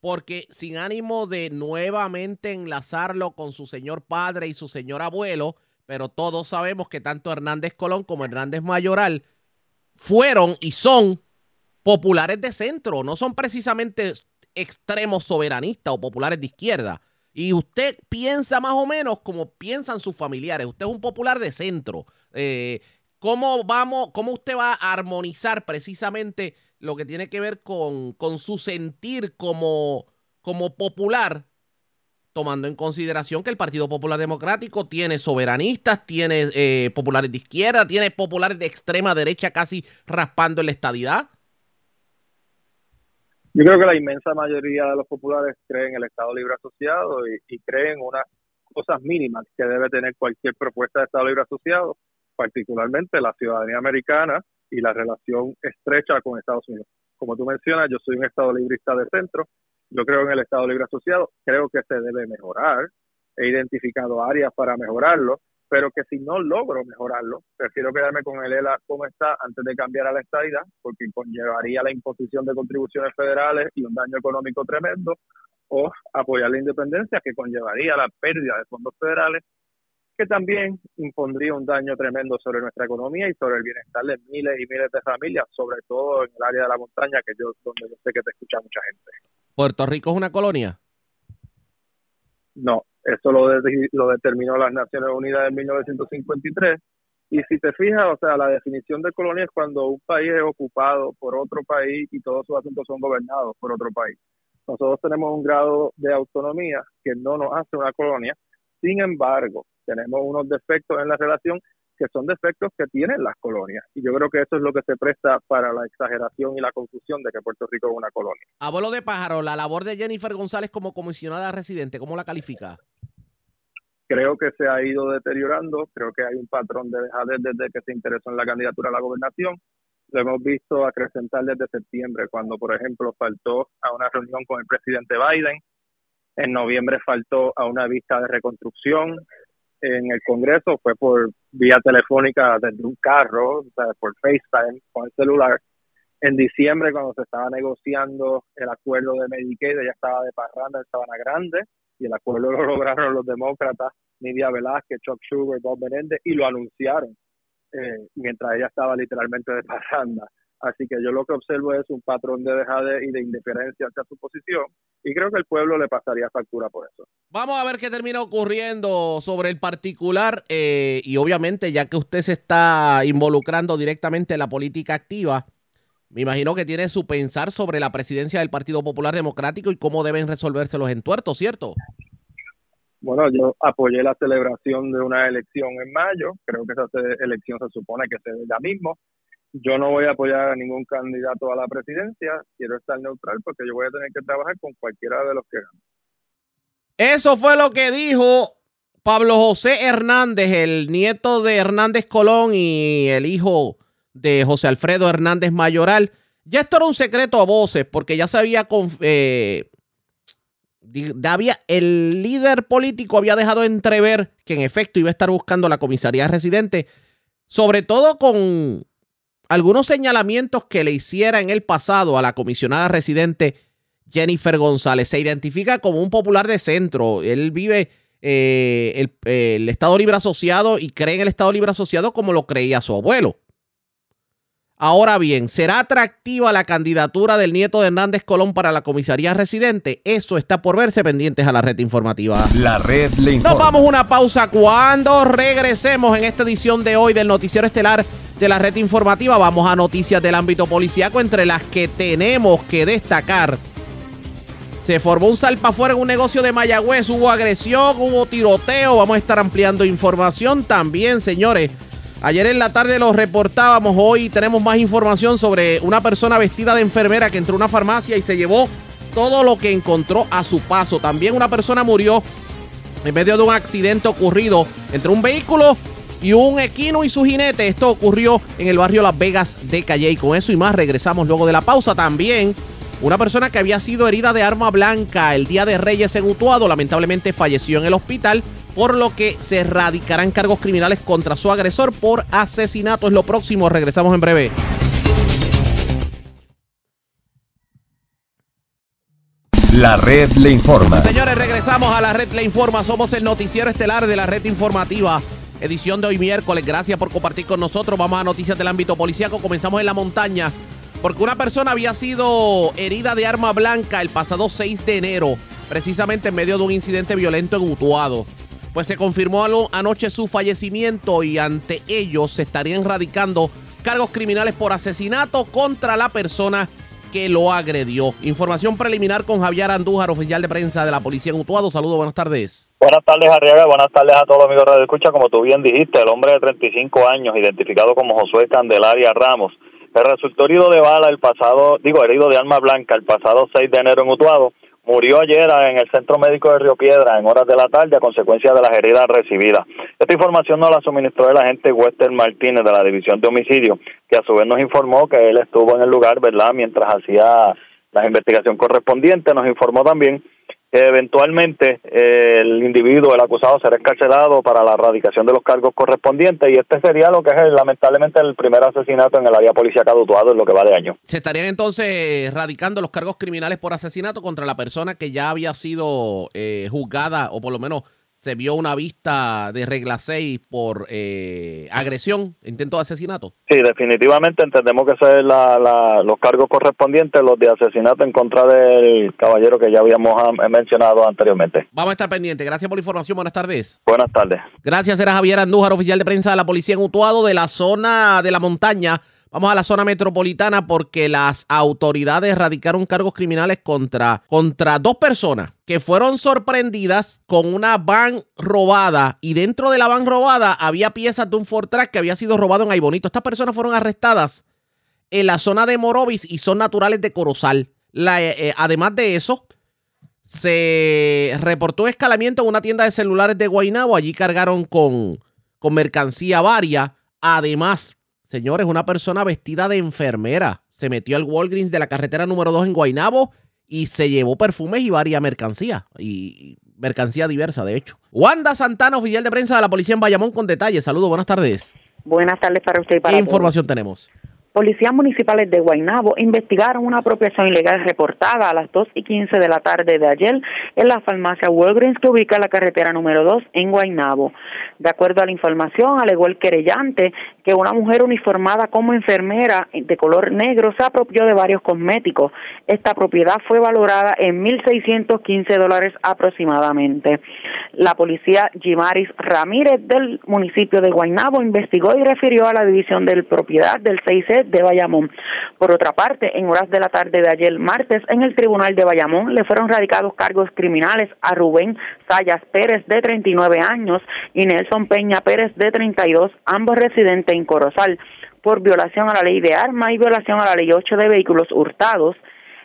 porque sin ánimo de nuevamente enlazarlo con su señor padre y su señor abuelo, pero todos sabemos que tanto Hernández Colón como Hernández Mayoral fueron y son populares de centro, no son precisamente extremos soberanistas o populares de izquierda. Y usted piensa más o menos como piensan sus familiares. Usted es un popular de centro. Eh, ¿Cómo vamos, cómo usted va a armonizar precisamente lo que tiene que ver con, su sentir como, como popular, tomando en consideración que el Partido Popular Democrático tiene soberanistas, tiene eh, populares de izquierda, tiene populares de extrema derecha casi raspando en la estadidad. Yo creo que la inmensa mayoría de los populares creen en el Estado Libre Asociado y, y creen unas cosas mínimas que debe tener cualquier propuesta de Estado Libre Asociado, particularmente la ciudadanía americana, y la relación estrecha con Estados Unidos. Como tú mencionas, yo soy un Estado librista de centro, yo creo en el Estado libre asociado, creo que se debe mejorar, he identificado áreas para mejorarlo, pero que si no logro mejorarlo, prefiero quedarme con el ELA como está antes de cambiar a la estadidad, porque conllevaría la imposición de contribuciones federales y un daño económico tremendo, o apoyar la independencia, que conllevaría la pérdida de fondos federales que también impondría un daño tremendo sobre nuestra economía y sobre el bienestar de miles y miles de familias, sobre todo en el área de la montaña, que yo donde yo sé que te escucha mucha gente. ¿Puerto Rico es una colonia? No, eso lo, lo determinó las Naciones Unidas en 1953. Y si te fijas, o sea, la definición de colonia es cuando un país es ocupado por otro país y todos sus asuntos son gobernados por otro país. Nosotros tenemos un grado de autonomía que no nos hace una colonia. Sin embargo, tenemos unos defectos en la relación que son defectos que tienen las colonias. Y yo creo que eso es lo que se presta para la exageración y la confusión de que Puerto Rico es una colonia. Abuelo de pájaro, la labor de Jennifer González como comisionada residente, ¿cómo la califica? Creo que se ha ido deteriorando, creo que hay un patrón de dejadez desde que se interesó en la candidatura a la gobernación. Lo hemos visto acrecentar desde septiembre, cuando, por ejemplo, faltó a una reunión con el presidente Biden. En noviembre faltó a una vista de reconstrucción en el Congreso fue por vía telefónica desde un carro, o sea, por FaceTime con el celular. En diciembre, cuando se estaba negociando el acuerdo de Medicaid, ella estaba de parranda en Sabana Grande y el acuerdo lo lograron los demócratas, Nidia Velázquez, Chuck Schumer, Bob Menéndez, y lo anunciaron eh, mientras ella estaba literalmente de parranda. Así que yo lo que observo es un patrón de dejade y de indiferencia hacia su posición y creo que el pueblo le pasaría factura por eso. Vamos a ver qué termina ocurriendo sobre el particular eh, y obviamente ya que usted se está involucrando directamente en la política activa, me imagino que tiene su pensar sobre la presidencia del Partido Popular Democrático y cómo deben resolverse los entuertos, ¿cierto? Bueno, yo apoyé la celebración de una elección en mayo, creo que esa elección se supone que se ya mismo yo no voy a apoyar a ningún candidato a la presidencia, quiero estar neutral porque yo voy a tener que trabajar con cualquiera de los que ganen. Eso fue lo que dijo Pablo José Hernández, el nieto de Hernández Colón y el hijo de José Alfredo Hernández Mayoral. Ya esto era un secreto a voces porque ya se había, eh, el líder político había dejado entrever que en efecto iba a estar buscando la comisaría residente, sobre todo con algunos señalamientos que le hiciera en el pasado a la comisionada residente Jennifer González. Se identifica como un popular de centro. Él vive eh, el, el, Estado Libre Asociado y cree en el Estado Libre Asociado como lo creía su abuelo. Ahora bien, ¿será atractiva la candidatura del nieto de Hernández Colón para la comisaría residente? Eso está por verse pendientes a la red informativa. La red le informa. Nos vamos a una pausa cuando regresemos en esta edición de hoy del Noticiero Estelar de la red informativa. Vamos a noticias del ámbito policíaco, entre las que tenemos que destacar. Se formó un salpa en un negocio de Mayagüez, hubo agresión, hubo tiroteo. Vamos a estar ampliando información también, señores. Ayer en la tarde lo reportábamos, hoy tenemos más información sobre una persona vestida de enfermera que entró a una farmacia y se llevó todo lo que encontró a su paso. También una persona murió en medio de un accidente ocurrido entre un vehículo y un equino y su jinete. Esto ocurrió en el barrio Las Vegas de Calle. Y con eso y más regresamos luego de la pausa. También Una persona que había sido herida de arma blanca el día de Reyes en Utuado lamentablemente falleció en el hospital, por lo que se radicarán cargos criminales contra su agresor por asesinato. Es lo próximo, regresamos en breve. La red le informa. Señores, regresamos a la red le informa. Somos el noticiero estelar de la red informativa. Edición de hoy miércoles. Gracias por compartir con nosotros. Vamos a noticias del ámbito policíaco. Comenzamos en la montaña. Porque una persona había sido herida de arma blanca el pasado 6 de enero, precisamente en medio de un incidente violento en Utuado. Pues se confirmó anoche su fallecimiento y ante ellos se estarían radicando cargos criminales por asesinato contra la persona que lo agredió. Información preliminar con Javier Andújar, oficial de prensa de la policía en Utuado. Saludos, buenas tardes. Buenas tardes, Arriaga. Buenas tardes a todos los amigos de Radio Escucha. Como tú bien dijiste, el hombre de 35 años, identificado como Josué Candelaria Ramos, resultó herido de bala el pasado, digo, herido de arma blanca el pasado 6 de enero en Utuado. Murió ayer en el Centro Médico de Río Piedra en horas de la tarde a consecuencia de las heridas recibidas. Esta información nos la suministró el agente Wester Martínez de la División de Homicidio, que a su vez nos informó que él estuvo en el lugar, ¿verdad?, mientras hacía la investigación correspondiente. Nos informó también eventualmente eh, el individuo, el acusado, será encarcelado para la erradicación de los cargos correspondientes y este sería lo que es lamentablemente el primer asesinato en el área policía cadutuado en lo que va de año. Se estarían entonces radicando los cargos criminales por asesinato contra la persona que ya había sido eh, juzgada o por lo menos se vio una vista de regla 6 por eh, agresión, intento de asesinato. Sí, definitivamente entendemos que esos son los cargos correspondientes, los de asesinato en contra del caballero que ya habíamos mencionado anteriormente. Vamos a estar pendientes. Gracias por la información. Buenas tardes. Buenas tardes. Gracias, era Javier Andújar, oficial de prensa de la Policía en Utuado de la zona de la montaña. Vamos a la zona metropolitana porque las autoridades radicaron cargos criminales contra, contra dos personas que fueron sorprendidas con una van robada y dentro de la van robada había piezas de un Ford que había sido robado en Aibonito. Estas personas fueron arrestadas en la zona de Morovis y son naturales de Corozal. Eh, eh, además de eso, se reportó escalamiento en una tienda de celulares de Guaynabo. Allí cargaron con, con mercancía varia. Además, Señores, una persona vestida de enfermera se metió al Walgreens de la carretera número 2 en Guaynabo y se llevó perfumes y varias mercancía. Y mercancía diversa, de hecho. Wanda Santana, oficial de prensa de la policía en Bayamón, con detalles. Saludos, buenas tardes. Buenas tardes para usted y para ¿Qué información tenemos? Policías municipales de Guaynabo investigaron una apropiación ilegal reportada a las 2 y 15 de la tarde de ayer en la farmacia Walgreens que ubica la carretera número 2 en Guaynabo. De acuerdo a la información, alegó el querellante que una mujer uniformada como enfermera de color negro se apropió de varios cosméticos. Esta propiedad fue valorada en 1.615 dólares aproximadamente. La policía Jimaris Ramírez del municipio de Guaynabo investigó y refirió a la división de propiedad del 6 de Bayamón. Por otra parte, en horas de la tarde de ayer martes, en el Tribunal de Bayamón le fueron radicados cargos criminales a Rubén Sayas Pérez, de 39 años, y Nelson Peña Pérez, de 32, ambos residentes en Corozal, por violación a la ley de armas y violación a la ley 8 de vehículos hurtados.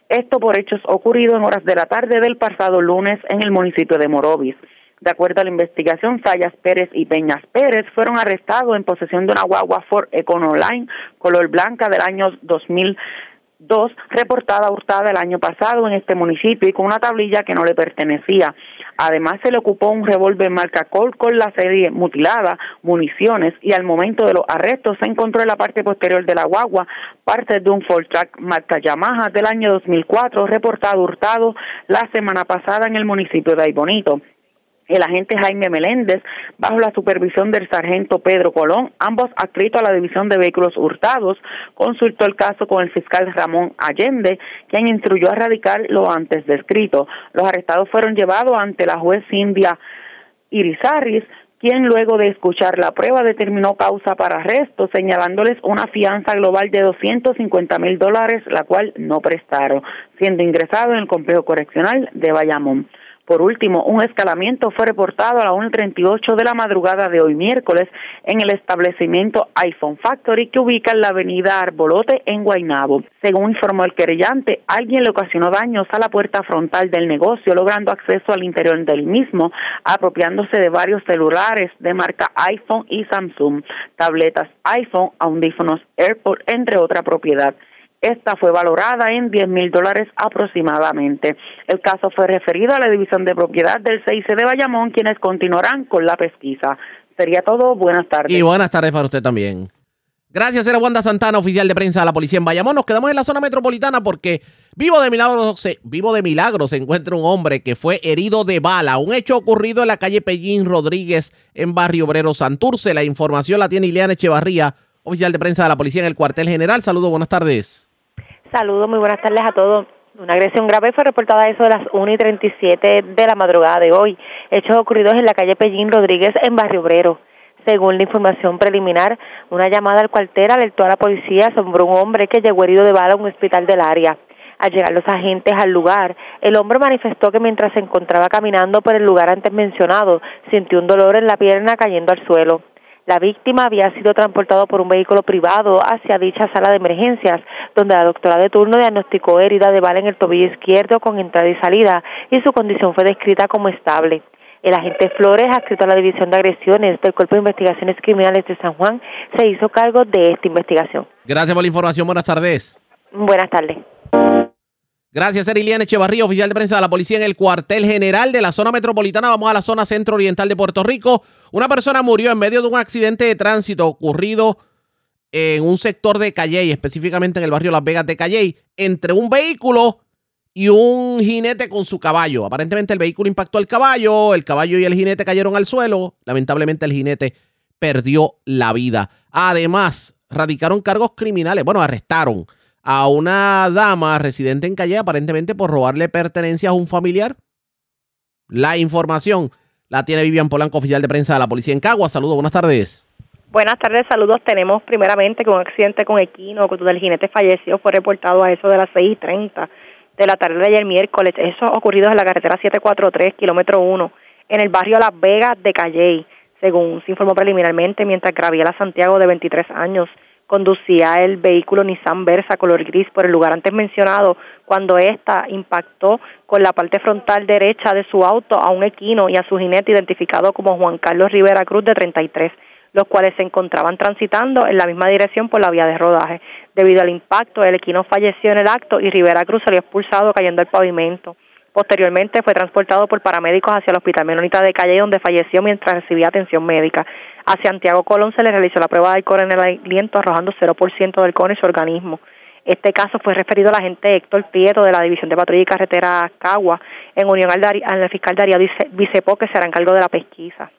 Esto por hechos ocurridos en horas de la tarde del pasado lunes en el municipio de Morovis. De acuerdo a la investigación, Sayas Pérez y Peñas Pérez fueron arrestados en posesión de una guagua Ford Econoline color blanca del año 2002, reportada hurtada el año pasado en este municipio y con una tablilla que no le pertenecía. Además, se le ocupó un revólver marca Colt con la serie mutilada, municiones y al momento de los arrestos se encontró en la parte posterior de la guagua parte de un Ford Track marca Yamaha del año 2004 reportado hurtado la semana pasada en el municipio de Aybonito el agente Jaime Meléndez, bajo la supervisión del sargento Pedro Colón, ambos adscritos a la División de Vehículos Hurtados, consultó el caso con el fiscal Ramón Allende, quien instruyó a radicar lo antes descrito. Los arrestados fueron llevados ante la juez Cindia Irizarris, quien luego de escuchar la prueba determinó causa para arresto, señalándoles una fianza global de 250 mil dólares, la cual no prestaron, siendo ingresado en el complejo correccional de Bayamón. Por último, un escalamiento fue reportado a la 1.38 de la madrugada de hoy miércoles en el establecimiento iPhone Factory que ubica en la avenida Arbolote en Guaynabo. Según informó el querellante, alguien le ocasionó daños a la puerta frontal del negocio, logrando acceso al interior del mismo, apropiándose de varios celulares de marca iPhone y Samsung, tabletas iPhone, audífonos AirPods, entre otra propiedad. Esta fue valorada en 10 mil dólares aproximadamente. El caso fue referido a la División de Propiedad del CIC de Bayamón, quienes continuarán con la pesquisa. Sería todo. Buenas tardes. Y buenas tardes para usted también. Gracias, era Wanda Santana, oficial de prensa de la policía en Bayamón. Nos quedamos en la zona metropolitana porque vivo de milagro se, vivo de milagro se encuentra un hombre que fue herido de bala. Un hecho ocurrido en la calle Pellín Rodríguez en Barrio Obrero Santurce. La información la tiene Ileana Echevarría, oficial de prensa de la policía en el cuartel general. Saludos, buenas tardes. Saludos, muy buenas tardes a todos. Una agresión grave fue reportada a eso de las 1 y 37 de la madrugada de hoy. Hechos ocurridos en la calle Pellín Rodríguez en Barrio Obrero. Según la información preliminar, una llamada al cuartel alertó a la policía sobre un hombre que llegó herido de bala a un hospital del área. Al llegar los agentes al lugar, el hombre manifestó que mientras se encontraba caminando por el lugar antes mencionado, sintió un dolor en la pierna cayendo al suelo. La víctima había sido transportado por un vehículo privado hacia dicha sala de emergencias, donde la doctora de turno diagnosticó herida de bala en el tobillo izquierdo con entrada y salida, y su condición fue descrita como estable. El agente Flores, adscrito a la División de Agresiones del Cuerpo de Investigaciones Criminales de San Juan, se hizo cargo de esta investigación. Gracias por la información. Buenas tardes. Buenas tardes. Gracias, Eriliana Echevarría, oficial de prensa de la policía en el cuartel general de la zona metropolitana. Vamos a la zona centro-oriental de Puerto Rico. Una persona murió en medio de un accidente de tránsito ocurrido en un sector de Calley, específicamente en el barrio Las Vegas de Calley, entre un vehículo y un jinete con su caballo. Aparentemente el vehículo impactó al caballo, el caballo y el jinete cayeron al suelo. Lamentablemente el jinete perdió la vida. Además, radicaron cargos criminales. Bueno, arrestaron a una dama residente en Calle aparentemente por robarle pertenencias a un familiar. La información la tiene Vivian Polanco, oficial de prensa de la policía en Cagua. Saludos, buenas tardes. Buenas tardes, saludos. Tenemos primeramente que un accidente con equino, donde el jinete falleció, fue reportado a eso de las 6.30 de la tarde de ayer miércoles. Eso ocurrido en la carretera 743, kilómetro 1, en el barrio Las Vegas de Calley, según se informó preliminarmente, mientras Graviela Santiago, de 23 años, conducía el vehículo Nissan Versa color gris por el lugar antes mencionado cuando ésta impactó con la parte frontal derecha de su auto a un equino y a su jinete identificado como Juan Carlos Rivera Cruz de 33 los cuales se encontraban transitando en la misma dirección por la vía de rodaje. Debido al impacto, el equino falleció en el acto y Rivera Cruz salió expulsado cayendo al pavimento. Posteriormente fue transportado por paramédicos hacia el Hospital Menonita de Calle, donde falleció mientras recibía atención médica. A Santiago Colón se le realizó la prueba de alcohol en el aliento, arrojando 0% de alcohol en su organismo. Este caso fue referido al agente Héctor Prieto de la División de Patrulla y Carretera Cagua, en unión al, al fiscal Darío Vicepo, que será en cargo de la pesquisa.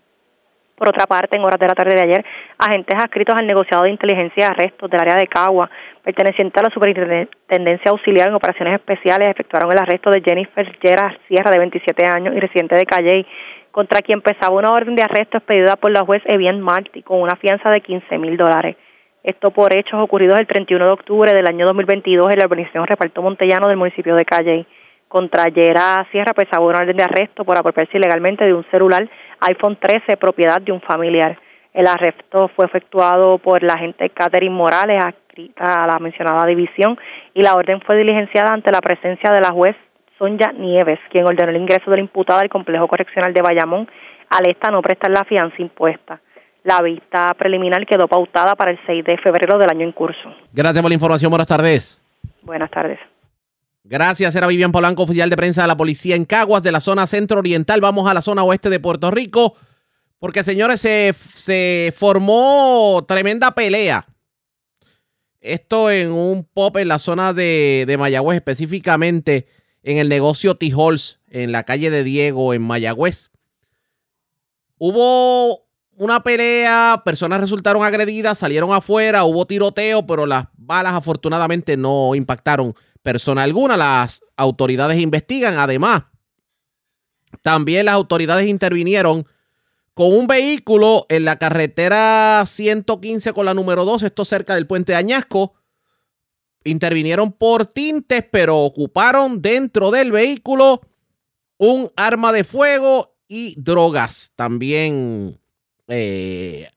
Por otra parte, en horas de la tarde de ayer, agentes adscritos al negociado de inteligencia de arrestos del área de Cagua, perteneciente a la Superintendencia Auxiliar en Operaciones Especiales, efectuaron el arresto de Jennifer Gerard Sierra, de 27 años y residente de Calley, contra quien pesaba una orden de arresto expedida por la juez Evian Marty con una fianza de 15 mil dólares. Esto por hechos ocurridos el 31 de octubre del año 2022 en la organización Reparto Montellano del municipio de Calley. Contra Yera Sierra pesaba una orden de arresto por apropiarse ilegalmente de un celular iPhone 13 propiedad de un familiar. El arresto fue efectuado por la agente Catherine Morales, adscrita a la mencionada división, y la orden fue diligenciada ante la presencia de la juez Sonja Nieves, quien ordenó el ingreso del imputado al complejo correccional de Bayamón al esta no prestar la fianza impuesta. La vista preliminar quedó pautada para el 6 de febrero del año en curso. Gracias por la información. Buenas tardes. Buenas tardes. Gracias, era Vivian Polanco, oficial de prensa de la policía en Caguas, de la zona centro-oriental. Vamos a la zona oeste de Puerto Rico, porque señores, se, se formó tremenda pelea. Esto en un pop en la zona de, de Mayagüez, específicamente en el negocio Tijols, en la calle de Diego, en Mayagüez. Hubo una pelea, personas resultaron agredidas, salieron afuera, hubo tiroteo, pero las balas afortunadamente no impactaron persona alguna. Las autoridades investigan. Además, también las autoridades intervinieron con un vehículo en la carretera 115 con la número 2, esto cerca del puente de Añasco. Intervinieron por tintes, pero ocuparon dentro del vehículo un arma de fuego y drogas. También eh,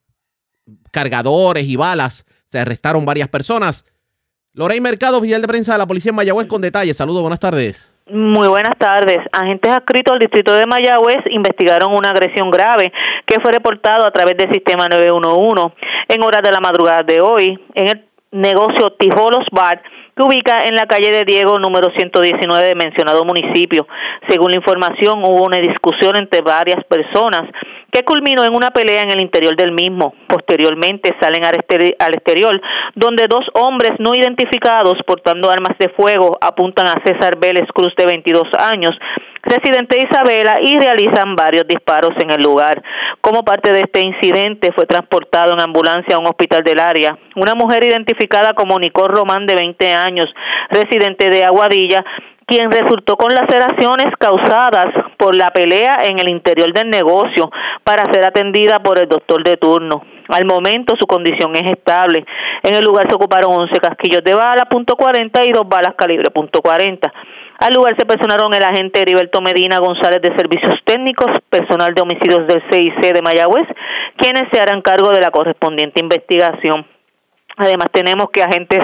cargadores y balas. Se arrestaron varias personas. Lorey Mercado, oficial de prensa de la policía en Mayagüez, con detalles. Saludos, buenas tardes. Muy buenas tardes. Agentes adscritos al distrito de Mayagüez investigaron una agresión grave que fue reportado a través del sistema 911 en horas de la madrugada de hoy en el negocio Tijolos Bar que ubica en la calle de Diego número 119 de mencionado municipio. Según la información, hubo una discusión entre varias personas que culminó en una pelea en el interior del mismo. Posteriormente salen al exterior, donde dos hombres no identificados portando armas de fuego apuntan a César Vélez Cruz de 22 años, residente de Isabela, y realizan varios disparos en el lugar. Como parte de este incidente fue transportado en ambulancia a un hospital del área. Una mujer identificada como Nicole Román de 20 años, residente de Aguadilla, quien resultó con laceraciones causadas por la pelea en el interior del negocio para ser atendida por el doctor de turno. Al momento su condición es estable. En el lugar se ocuparon 11 casquillos de bala .40 y dos balas calibre .40. Al lugar se personaron el agente Heriberto Medina González de Servicios Técnicos, personal de homicidios del CIC de Mayagüez, quienes se harán cargo de la correspondiente investigación. Además, tenemos que agentes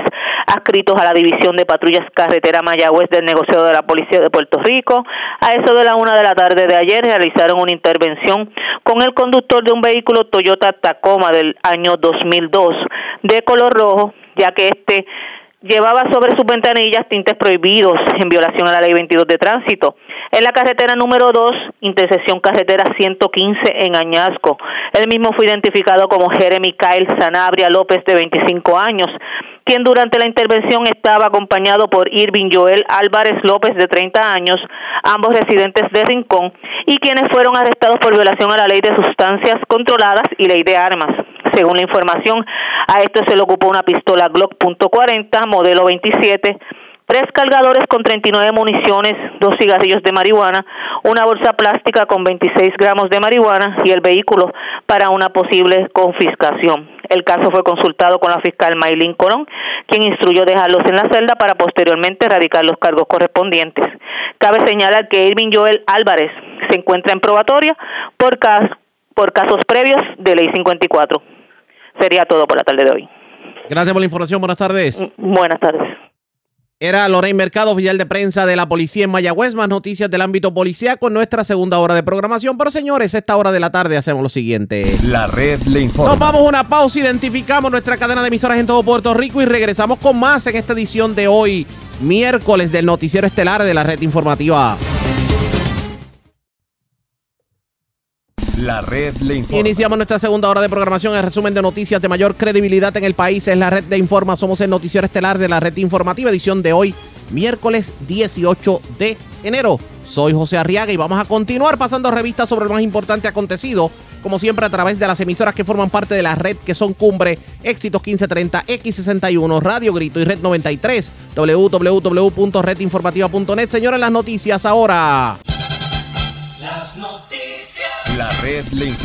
adscritos a la División de Patrullas Carretera Mayagüez del negocio de la Policía de Puerto Rico, a eso de la una de la tarde de ayer, realizaron una intervención con el conductor de un vehículo Toyota Tacoma del año 2002 de color rojo, ya que este llevaba sobre sus ventanillas tintes prohibidos en violación a la ley 22 de tránsito. En la carretera número 2, intersección carretera 115 en Añasco. Él mismo fue identificado como Jeremy Kyle Sanabria López, de 25 años, quien durante la intervención estaba acompañado por Irving Joel Álvarez López, de 30 años, ambos residentes de Rincón, y quienes fueron arrestados por violación a la ley de sustancias controladas y ley de armas. Según la información, a esto se le ocupó una pistola Glock .40, modelo 27, tres cargadores con 39 municiones, dos cigarrillos de marihuana, una bolsa plástica con 26 gramos de marihuana y el vehículo para una posible confiscación. El caso fue consultado con la fiscal Maylin Colón, quien instruyó dejarlos en la celda para posteriormente erradicar los cargos correspondientes. Cabe señalar que Irving Joel Álvarez se encuentra en probatoria por, por casos previos de Ley 54. Sería todo por la tarde de hoy. Gracias por la información. Buenas tardes. Buenas tardes. Era Lorraine Mercado, oficial de prensa de la policía en Mayagüez. Más noticias del ámbito policía con nuestra segunda hora de programación. Pero señores, esta hora de la tarde hacemos lo siguiente. La red le informa. Nos vamos a una pausa, identificamos nuestra cadena de emisoras en todo Puerto Rico y regresamos con más en esta edición de hoy, miércoles del noticiero estelar de la red informativa. La red le informa. Iniciamos nuestra segunda hora de programación. El resumen de noticias de mayor credibilidad en el país es la red de Informa. Somos el noticiero estelar de la red informativa, edición de hoy, miércoles 18 de enero. Soy José Arriaga y vamos a continuar pasando revistas sobre lo más importante acontecido, como siempre a través de las emisoras que forman parte de la red, que son Cumbre, Éxitos 1530, X61, Radio Grito y Red 93, www.redinformativa.net. Señores, las noticias ahora. Las noticias.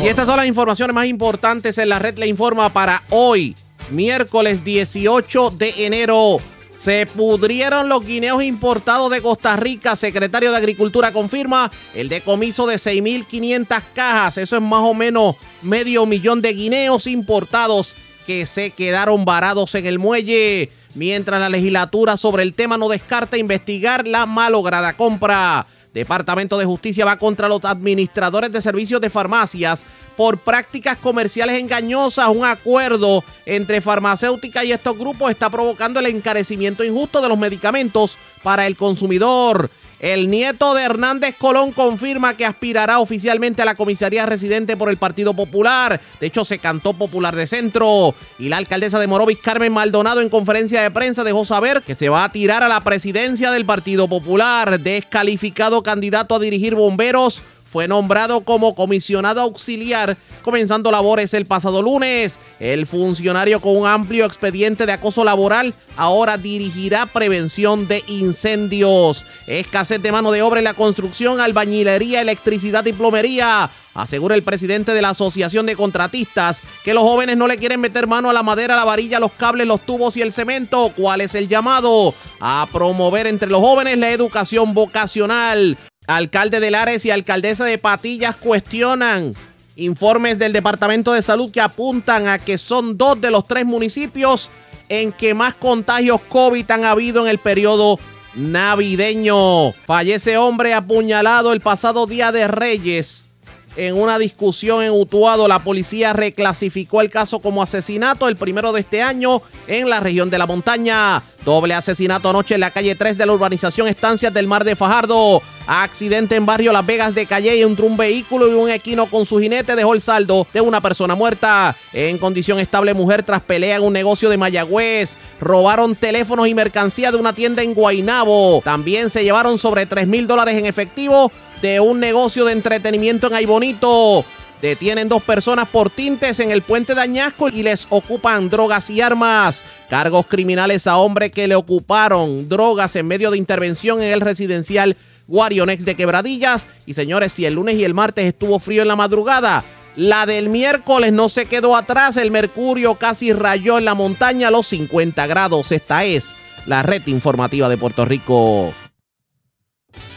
Y estas son las informaciones más importantes en la red le informa para hoy, miércoles 18 de enero. Se pudrieron los guineos importados de Costa Rica. Secretario de Agricultura confirma el decomiso de 6.500 cajas. Eso es más o menos medio millón de guineos importados que se quedaron varados en el muelle. Mientras la legislatura sobre el tema no descarta investigar la malograda compra. Departamento de Justicia va contra los administradores de servicios de farmacias por prácticas comerciales engañosas. Un acuerdo entre farmacéutica y estos grupos está provocando el encarecimiento injusto de los medicamentos para el consumidor. El nieto de Hernández Colón confirma que aspirará oficialmente a la comisaría residente por el Partido Popular. De hecho, se cantó Popular de Centro. Y la alcaldesa de Morovis, Carmen Maldonado, en conferencia de prensa dejó saber que se va a tirar a la presidencia del Partido Popular. Descalificado candidato a dirigir bomberos fue nombrado como comisionado auxiliar, comenzando labores el pasado lunes. El funcionario con un amplio expediente de acoso laboral ahora dirigirá prevención de incendios. Escasez de mano de obra en la construcción, albañilería, electricidad y plomería. Asegura el presidente de la Asociación de Contratistas que los jóvenes no le quieren meter mano a la madera, la varilla, los cables, los tubos y el cemento. ¿Cuál es el llamado? A promover entre los jóvenes la educación vocacional. Alcalde de Lares y alcaldesa de Patillas cuestionan informes del Departamento de Salud que apuntan a que son dos de los tres municipios en que más contagios COVID han habido en el periodo navideño. Fallece hombre apuñalado el pasado día de Reyes. En una discusión en Utuado, la policía reclasificó el caso como asesinato el primero de este año en la región de la montaña. Doble asesinato anoche en la calle 3 de la urbanización Estancias del Mar de Fajardo. Accidente en barrio Las Vegas de Calle entre un vehículo y un equino con su jinete dejó el saldo de una persona muerta. En condición estable, mujer tras pelea en un negocio de Mayagüez. Robaron teléfonos y mercancía de una tienda en Guainabo. También se llevaron sobre 3 mil dólares en efectivo de un negocio de entretenimiento en Aybonito. Detienen dos personas por tintes en el puente de Añasco y les ocupan drogas y armas. Cargos criminales a hombre que le ocuparon drogas en medio de intervención en el residencial Guarionex de Quebradillas. Y señores, si el lunes y el martes estuvo frío en la madrugada, la del miércoles no se quedó atrás. El mercurio casi rayó en la montaña a los 50 grados. Esta es la red informativa de Puerto Rico.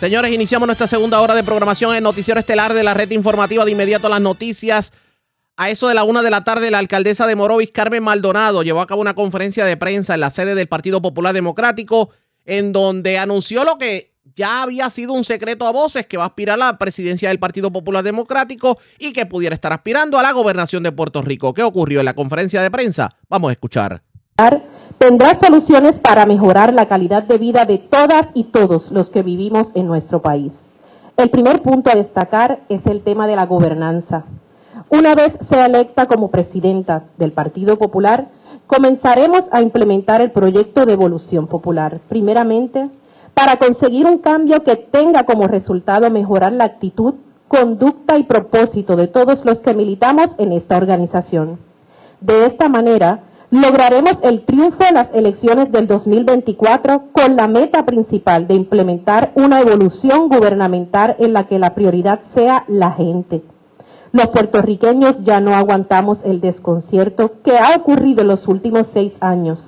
Señores, iniciamos nuestra segunda hora de programación en Noticiero Estelar de la red informativa de inmediato las noticias. A eso de la una de la tarde, la alcaldesa de Morovis, Carmen Maldonado, llevó a cabo una conferencia de prensa en la sede del Partido Popular Democrático, en donde anunció lo que ya había sido un secreto a voces, que va a aspirar a la presidencia del Partido Popular Democrático y que pudiera estar aspirando a la gobernación de Puerto Rico. ¿Qué ocurrió en la conferencia de prensa? Vamos a escuchar tendrá soluciones para mejorar la calidad de vida de todas y todos los que vivimos en nuestro país. El primer punto a destacar es el tema de la gobernanza. Una vez sea electa como presidenta del Partido Popular, comenzaremos a implementar el proyecto de evolución popular, primeramente para conseguir un cambio que tenga como resultado mejorar la actitud, conducta y propósito de todos los que militamos en esta organización. De esta manera, lograremos el triunfo en las elecciones del 2024 con la meta principal de implementar una evolución gubernamental en la que la prioridad sea la gente. Los puertorriqueños ya no aguantamos el desconcierto que ha ocurrido en los últimos seis años.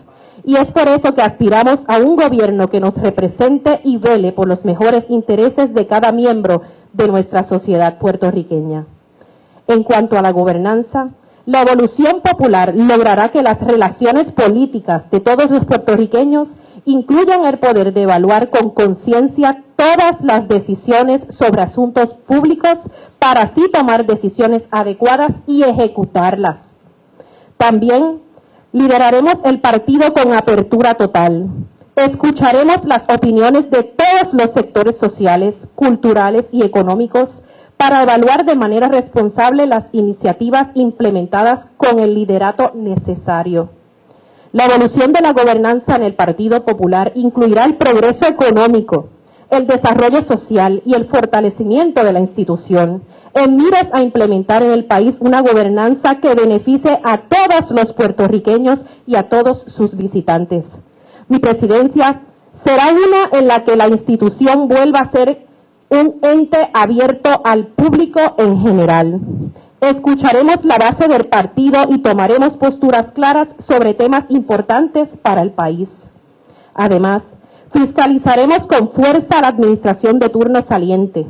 Y es por eso que aspiramos a un gobierno que nos represente y vele por los mejores intereses de cada miembro de nuestra sociedad puertorriqueña. En cuanto a la gobernanza, la evolución popular logrará que las relaciones políticas de todos los puertorriqueños incluyan el poder de evaluar con conciencia todas las decisiones sobre asuntos públicos para así tomar decisiones adecuadas y ejecutarlas. También lideraremos el partido con apertura total. Escucharemos las opiniones de todos los sectores sociales, culturales y económicos para evaluar de manera responsable las iniciativas implementadas con el liderato necesario. La evolución de la gobernanza en el Partido Popular incluirá el progreso económico, el desarrollo social y el fortalecimiento de la institución, en miras a implementar en el país una gobernanza que beneficie a todos los puertorriqueños y a todos sus visitantes. Mi presidencia será una en la que la institución vuelva a ser un ente abierto al público en general. Escucharemos la base del partido y tomaremos posturas claras sobre temas importantes para el país. Además, fiscalizaremos con fuerza la administración de turno saliente.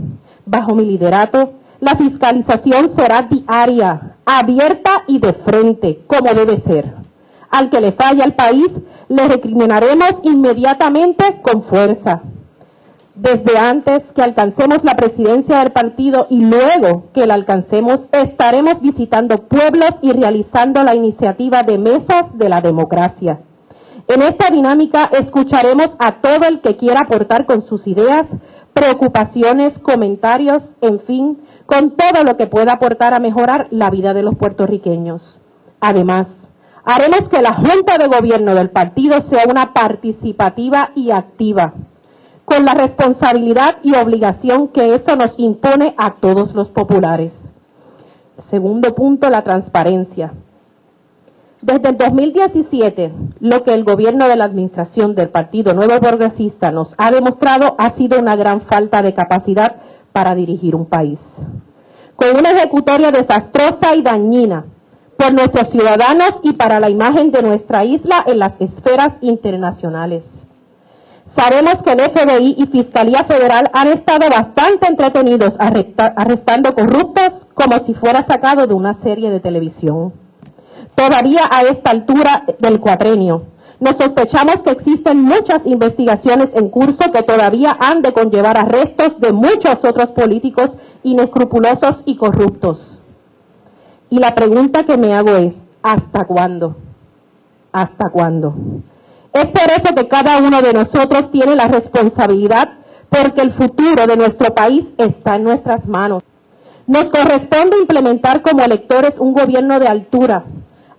Bajo mi liderato, la fiscalización será diaria, abierta y de frente, como debe ser. Al que le falle al país, le recriminaremos inmediatamente con fuerza desde antes que alcancemos la presidencia del partido y luego que la alcancemos, estaremos visitando pueblos y realizando la iniciativa de mesas de la democracia. En esta dinámica escucharemos a todo el que quiera aportar con sus ideas, preocupaciones, comentarios, en fin, con todo lo que pueda aportar a mejorar la vida de los puertorriqueños. Además, haremos que la Junta de Gobierno del partido sea una participativa y activa con la responsabilidad y obligación que eso nos impone a todos los populares. Segundo punto, la transparencia. Desde el 2017, lo que el gobierno de la administración del Partido Nuevo Progresista nos ha demostrado ha sido una gran falta de capacidad para dirigir un país. Con una ejecutoria desastrosa y dañina por nuestros ciudadanos y para la imagen de nuestra isla en las esferas internacionales Sabemos que el FBI y Fiscalía Federal han estado bastante entretenidos arrestando corruptos como si fuera sacado de una serie de televisión. Todavía a esta altura del cuatrenio, nos sospechamos que existen muchas investigaciones en curso que todavía han de conllevar arrestos de muchos otros políticos inescrupulosos y corruptos. Y la pregunta que me hago es, ¿hasta cuándo? ¿Hasta cuándo? Es por eso que cada uno de nosotros tiene la responsabilidad porque el futuro de nuestro país está en nuestras manos. Nos corresponde implementar como electores un gobierno de altura,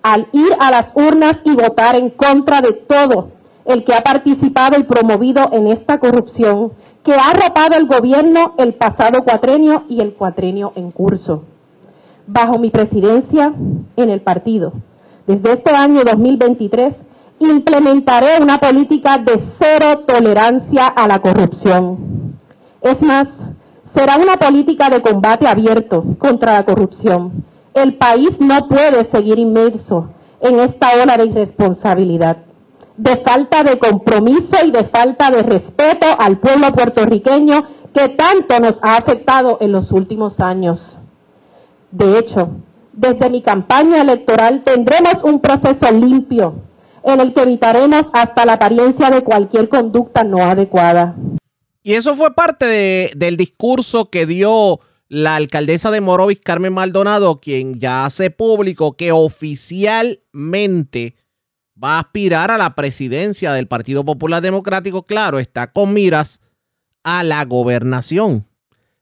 al ir a las urnas y votar en contra de todo el que ha participado y promovido en esta corrupción que ha arropado el gobierno el pasado cuatrenio y el cuatrenio en curso. Bajo mi presidencia en el partido, desde este año 2023, implementaré una política de cero tolerancia a la corrupción. Es más, será una política de combate abierto contra la corrupción. El país no puede seguir inmerso en esta ola de irresponsabilidad de falta de compromiso y de falta de respeto al pueblo puertorriqueño que tanto nos ha afectado en los últimos años. De hecho, desde mi campaña electoral tendremos un proceso limpio en el que evitaremos hasta la apariencia de cualquier conducta no adecuada. Y eso fue parte del discurso que dio la alcaldesa de Morovis, Carmen Maldonado, quien ya hace público que oficialmente va a aspirar a la presidencia del Partido Popular Democrático, claro, está con miras a la gobernación.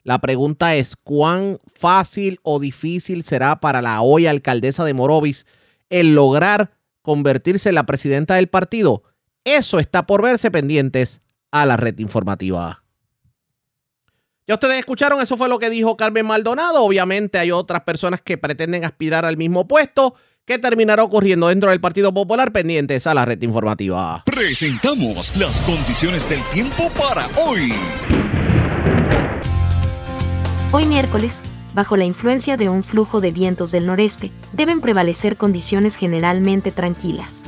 La pregunta es, ¿cuán fácil o difícil será para la hoy alcaldesa de Morovis el lograr convertirse en la presidenta del partido? Eso está por verse pendientes a la red informativa. Ya ustedes escucharon, eso fue lo que dijo Carmen Maldonado. Obviamente hay otras personas que pretenden aspirar al mismo puesto. ¿Qué terminará ocurriendo dentro del Partido Popular pendientes a la red informativa? Presentamos las condiciones del tiempo para hoy. Hoy miércoles, bajo la influencia de un flujo de vientos del noreste, deben prevalecer condiciones generalmente tranquilas.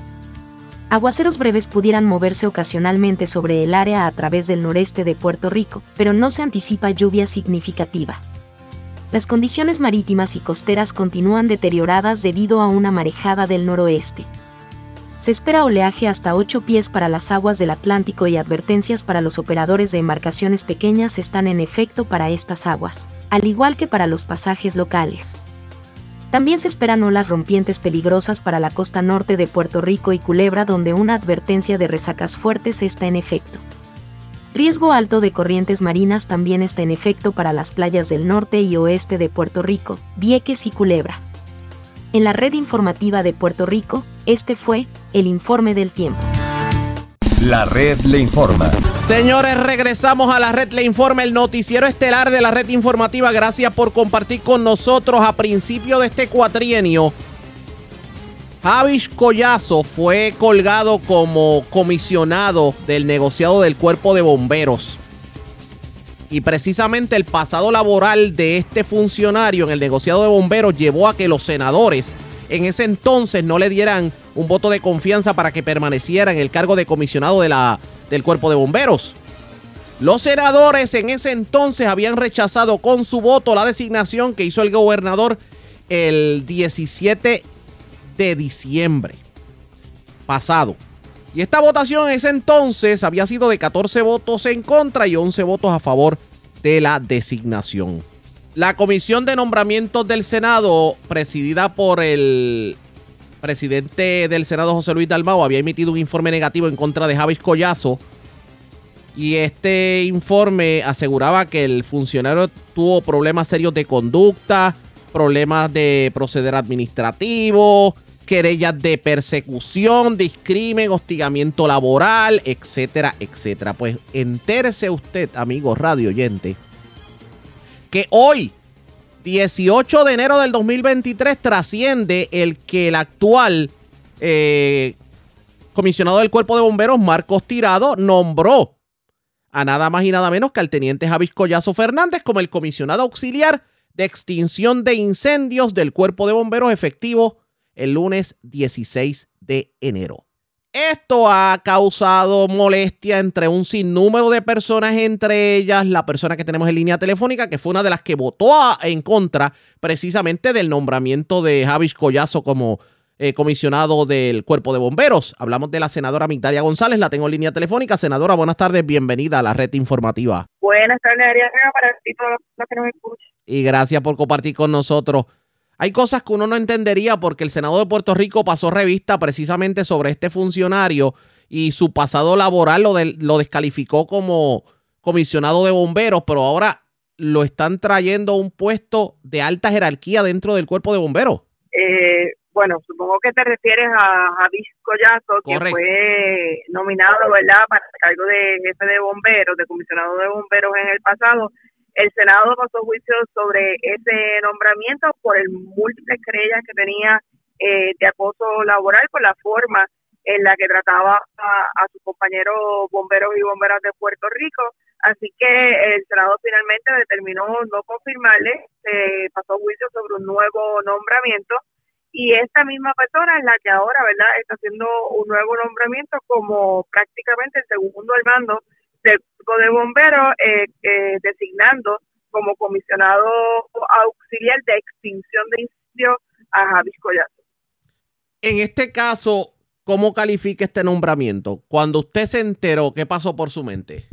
Aguaceros breves pudieran moverse ocasionalmente sobre el área a través del noreste de Puerto Rico, pero no se anticipa lluvia significativa las condiciones marítimas y costeras continúan deterioradas debido a una marejada del noroeste. Se espera oleaje hasta 8 pies para las aguas del Atlántico y advertencias para los operadores de embarcaciones pequeñas están en efecto para estas aguas, al igual que para los pasajes locales. También se esperan olas rompientes peligrosas para la costa norte de Puerto Rico y Culebra donde una advertencia de resacas fuertes está en efecto. Riesgo alto de corrientes marinas también está en efecto para las playas del norte y oeste de Puerto Rico, Vieques y Culebra. En la red informativa de Puerto Rico, este fue el informe del tiempo. La red le informa. Señores, regresamos a la red le informa, el noticiero estelar de la red informativa. Gracias por compartir con nosotros a principio de este cuatrienio Javis Collazo fue colgado como comisionado del negociado del cuerpo de bomberos. Y precisamente el pasado laboral de este funcionario en el negociado de bomberos llevó a que los senadores en ese entonces no le dieran un voto de confianza para que permaneciera en el cargo de comisionado de la, del cuerpo de bomberos. Los senadores en ese entonces habían rechazado con su voto la designación que hizo el gobernador el 17 de diciembre pasado. Y esta votación en ese entonces había sido de 14 votos en contra y 11 votos a favor de la designación. La comisión de nombramientos del Senado, presidida por el presidente del Senado José Luis Dalmao, había emitido un informe negativo en contra de Javis Collazo. Y este informe aseguraba que el funcionario tuvo problemas serios de conducta, problemas de proceder administrativo, querellas de persecución, discrimen, hostigamiento laboral, etcétera, etcétera. Pues entérese usted, amigo radio oyente, que hoy, 18 de enero del 2023, trasciende el que el actual eh, comisionado del Cuerpo de Bomberos, Marcos Tirado, nombró a nada más y nada menos que al teniente Javis Collazo Fernández como el comisionado auxiliar de extinción de incendios del Cuerpo de Bomberos efectivo el lunes 16 de enero. Esto ha causado molestia entre un sinnúmero de personas, entre ellas la persona que tenemos en línea telefónica, que fue una de las que votó en contra precisamente del nombramiento de Javis Collazo como eh, comisionado del Cuerpo de Bomberos. Hablamos de la senadora Migdalia González, la tengo en línea telefónica. Senadora, buenas tardes, bienvenida a la red informativa. Buenas tardes, Ariana, para todos los que nos escuchan. Y gracias por compartir con nosotros. Hay cosas que uno no entendería porque el Senado de Puerto Rico pasó revista precisamente sobre este funcionario y su pasado laboral lo, lo descalificó como comisionado de bomberos, pero ahora lo están trayendo a un puesto de alta jerarquía dentro del cuerpo de bomberos. Eh, bueno, supongo que te refieres a Javis Collazo, que fue nominado, ¿verdad?, para el cargo de jefe de bomberos, de comisionado de bomberos en el pasado. El Senado pasó juicio sobre ese nombramiento por el múltiples querellas que tenía eh, de acoso laboral por la forma en la que trataba a, sus compañeros bomberos y bomberas de Puerto Rico. Así que el Senado finalmente determinó no confirmarle, se pasó juicio sobre un nuevo nombramiento y esta misma persona es la que ahora, ¿verdad?, está haciendo un nuevo nombramiento como prácticamente el segundo al mando del grupo de bomberos, eh, eh, designando como comisionado auxiliar de extinción de incendios a Javis Collazo. En este caso, ¿cómo califica este nombramiento? Cuando usted se enteró, ¿qué pasó por su mente?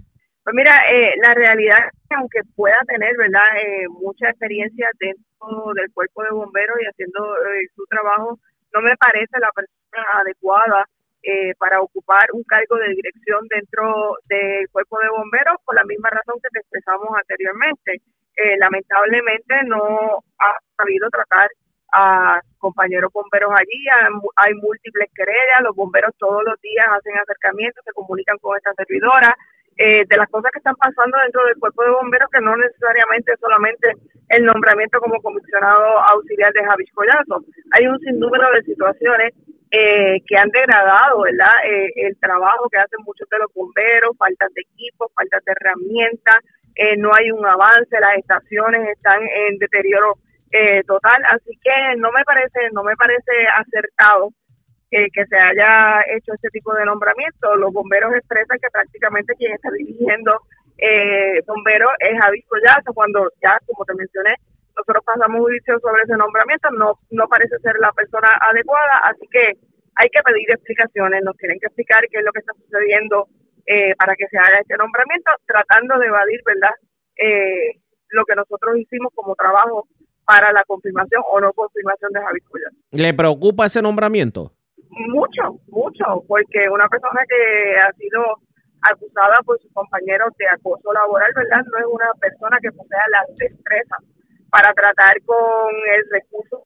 Pues mira, eh, la realidad es que aunque pueda tener, ¿verdad?, eh, mucha experiencia dentro del cuerpo de bomberos y haciendo eh, su trabajo, no me parece la persona adecuada eh, para ocupar un cargo de dirección dentro del cuerpo de bomberos por la misma razón que te expresamos anteriormente. lamentablemente no ha sabido tratar a compañeros bomberos allí, hay, múltiples querellas, los bomberos todos los días hacen acercamientos, se comunican con esta servidora, eh, de las cosas que están pasando dentro del cuerpo de bomberos, que no necesariamente solamente el nombramiento como comisionado auxiliar de Javis Collazo. Hay un sinnúmero de situaciones eh, que han degradado ¿verdad? Eh, el trabajo que hacen muchos de los bomberos, falta de equipos, falta de herramientas, no hay un avance, las estaciones están en deterioro total, así que no me parece, no me parece acertado que se haya hecho este tipo de nombramiento. Los bomberos expresan que prácticamente quien está dirigiendo eh, bomberos es Javis Collazo, cuando ya, como te mencioné, nosotros pasamos juicio sobre ese nombramiento, no, no parece ser la persona adecuada, así que hay que pedir explicaciones, nos tienen que explicar qué es lo que está sucediendo eh, para que se haga este nombramiento, tratando de evadir, ¿verdad?, eh, lo que nosotros hicimos como trabajo para la confirmación o no confirmación de Javis Collazo. ¿Le preocupa ese nombramiento? Mucho, mucho, porque una persona que ha sido acusada por sus compañeros de acoso laboral, ¿verdad? No es una persona que posea las destrezas para tratar con el recurso,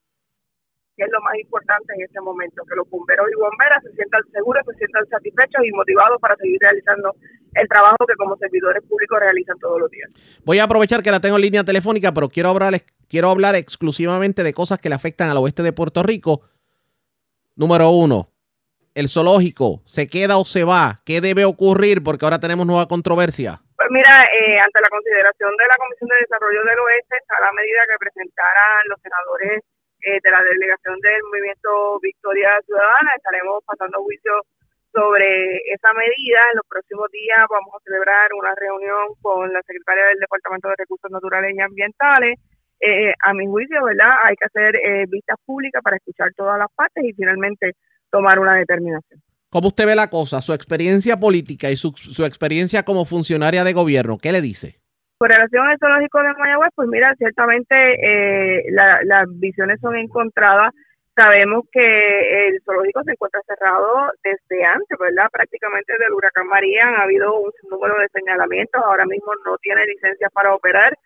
que es lo más importante en este momento, que los bomberos y bomberas se sientan seguros, se sientan satisfechos y motivados para seguir realizando el trabajo que como servidores públicos realizan todos los días. Voy a aprovechar que la tengo en línea telefónica, pero quiero hablar, quiero hablar exclusivamente de cosas que le afectan al oeste de Puerto Rico Número uno, el zoológico, ¿se queda o se va? ¿Qué debe ocurrir? Porque ahora tenemos nueva controversia. Pues mira, eh, ante la consideración de la Comisión de Desarrollo del Oeste está la medida que presentaran los senadores eh, de la delegación del Movimiento Victoria Ciudadana. Estaremos pasando juicio sobre esa medida. En los próximos días vamos a celebrar una reunión con la secretaria del Departamento de Recursos Naturales y Ambientales eh, a mi juicio, ¿verdad? Hay que hacer eh, vistas públicas para escuchar todas las partes y finalmente tomar una determinación. ¿Cómo usted ve la cosa? Su experiencia política y su, su experiencia como funcionaria de gobierno, ¿qué le dice? Con relación al zoológico de Mayagüez, pues mira, ciertamente eh, las visiones son encontradas. Sabemos que el zoológico se encuentra cerrado desde antes, ¿verdad? Prácticamente del huracán María han habido un número de señalamientos. Ahora mismo no tiene licencia para operar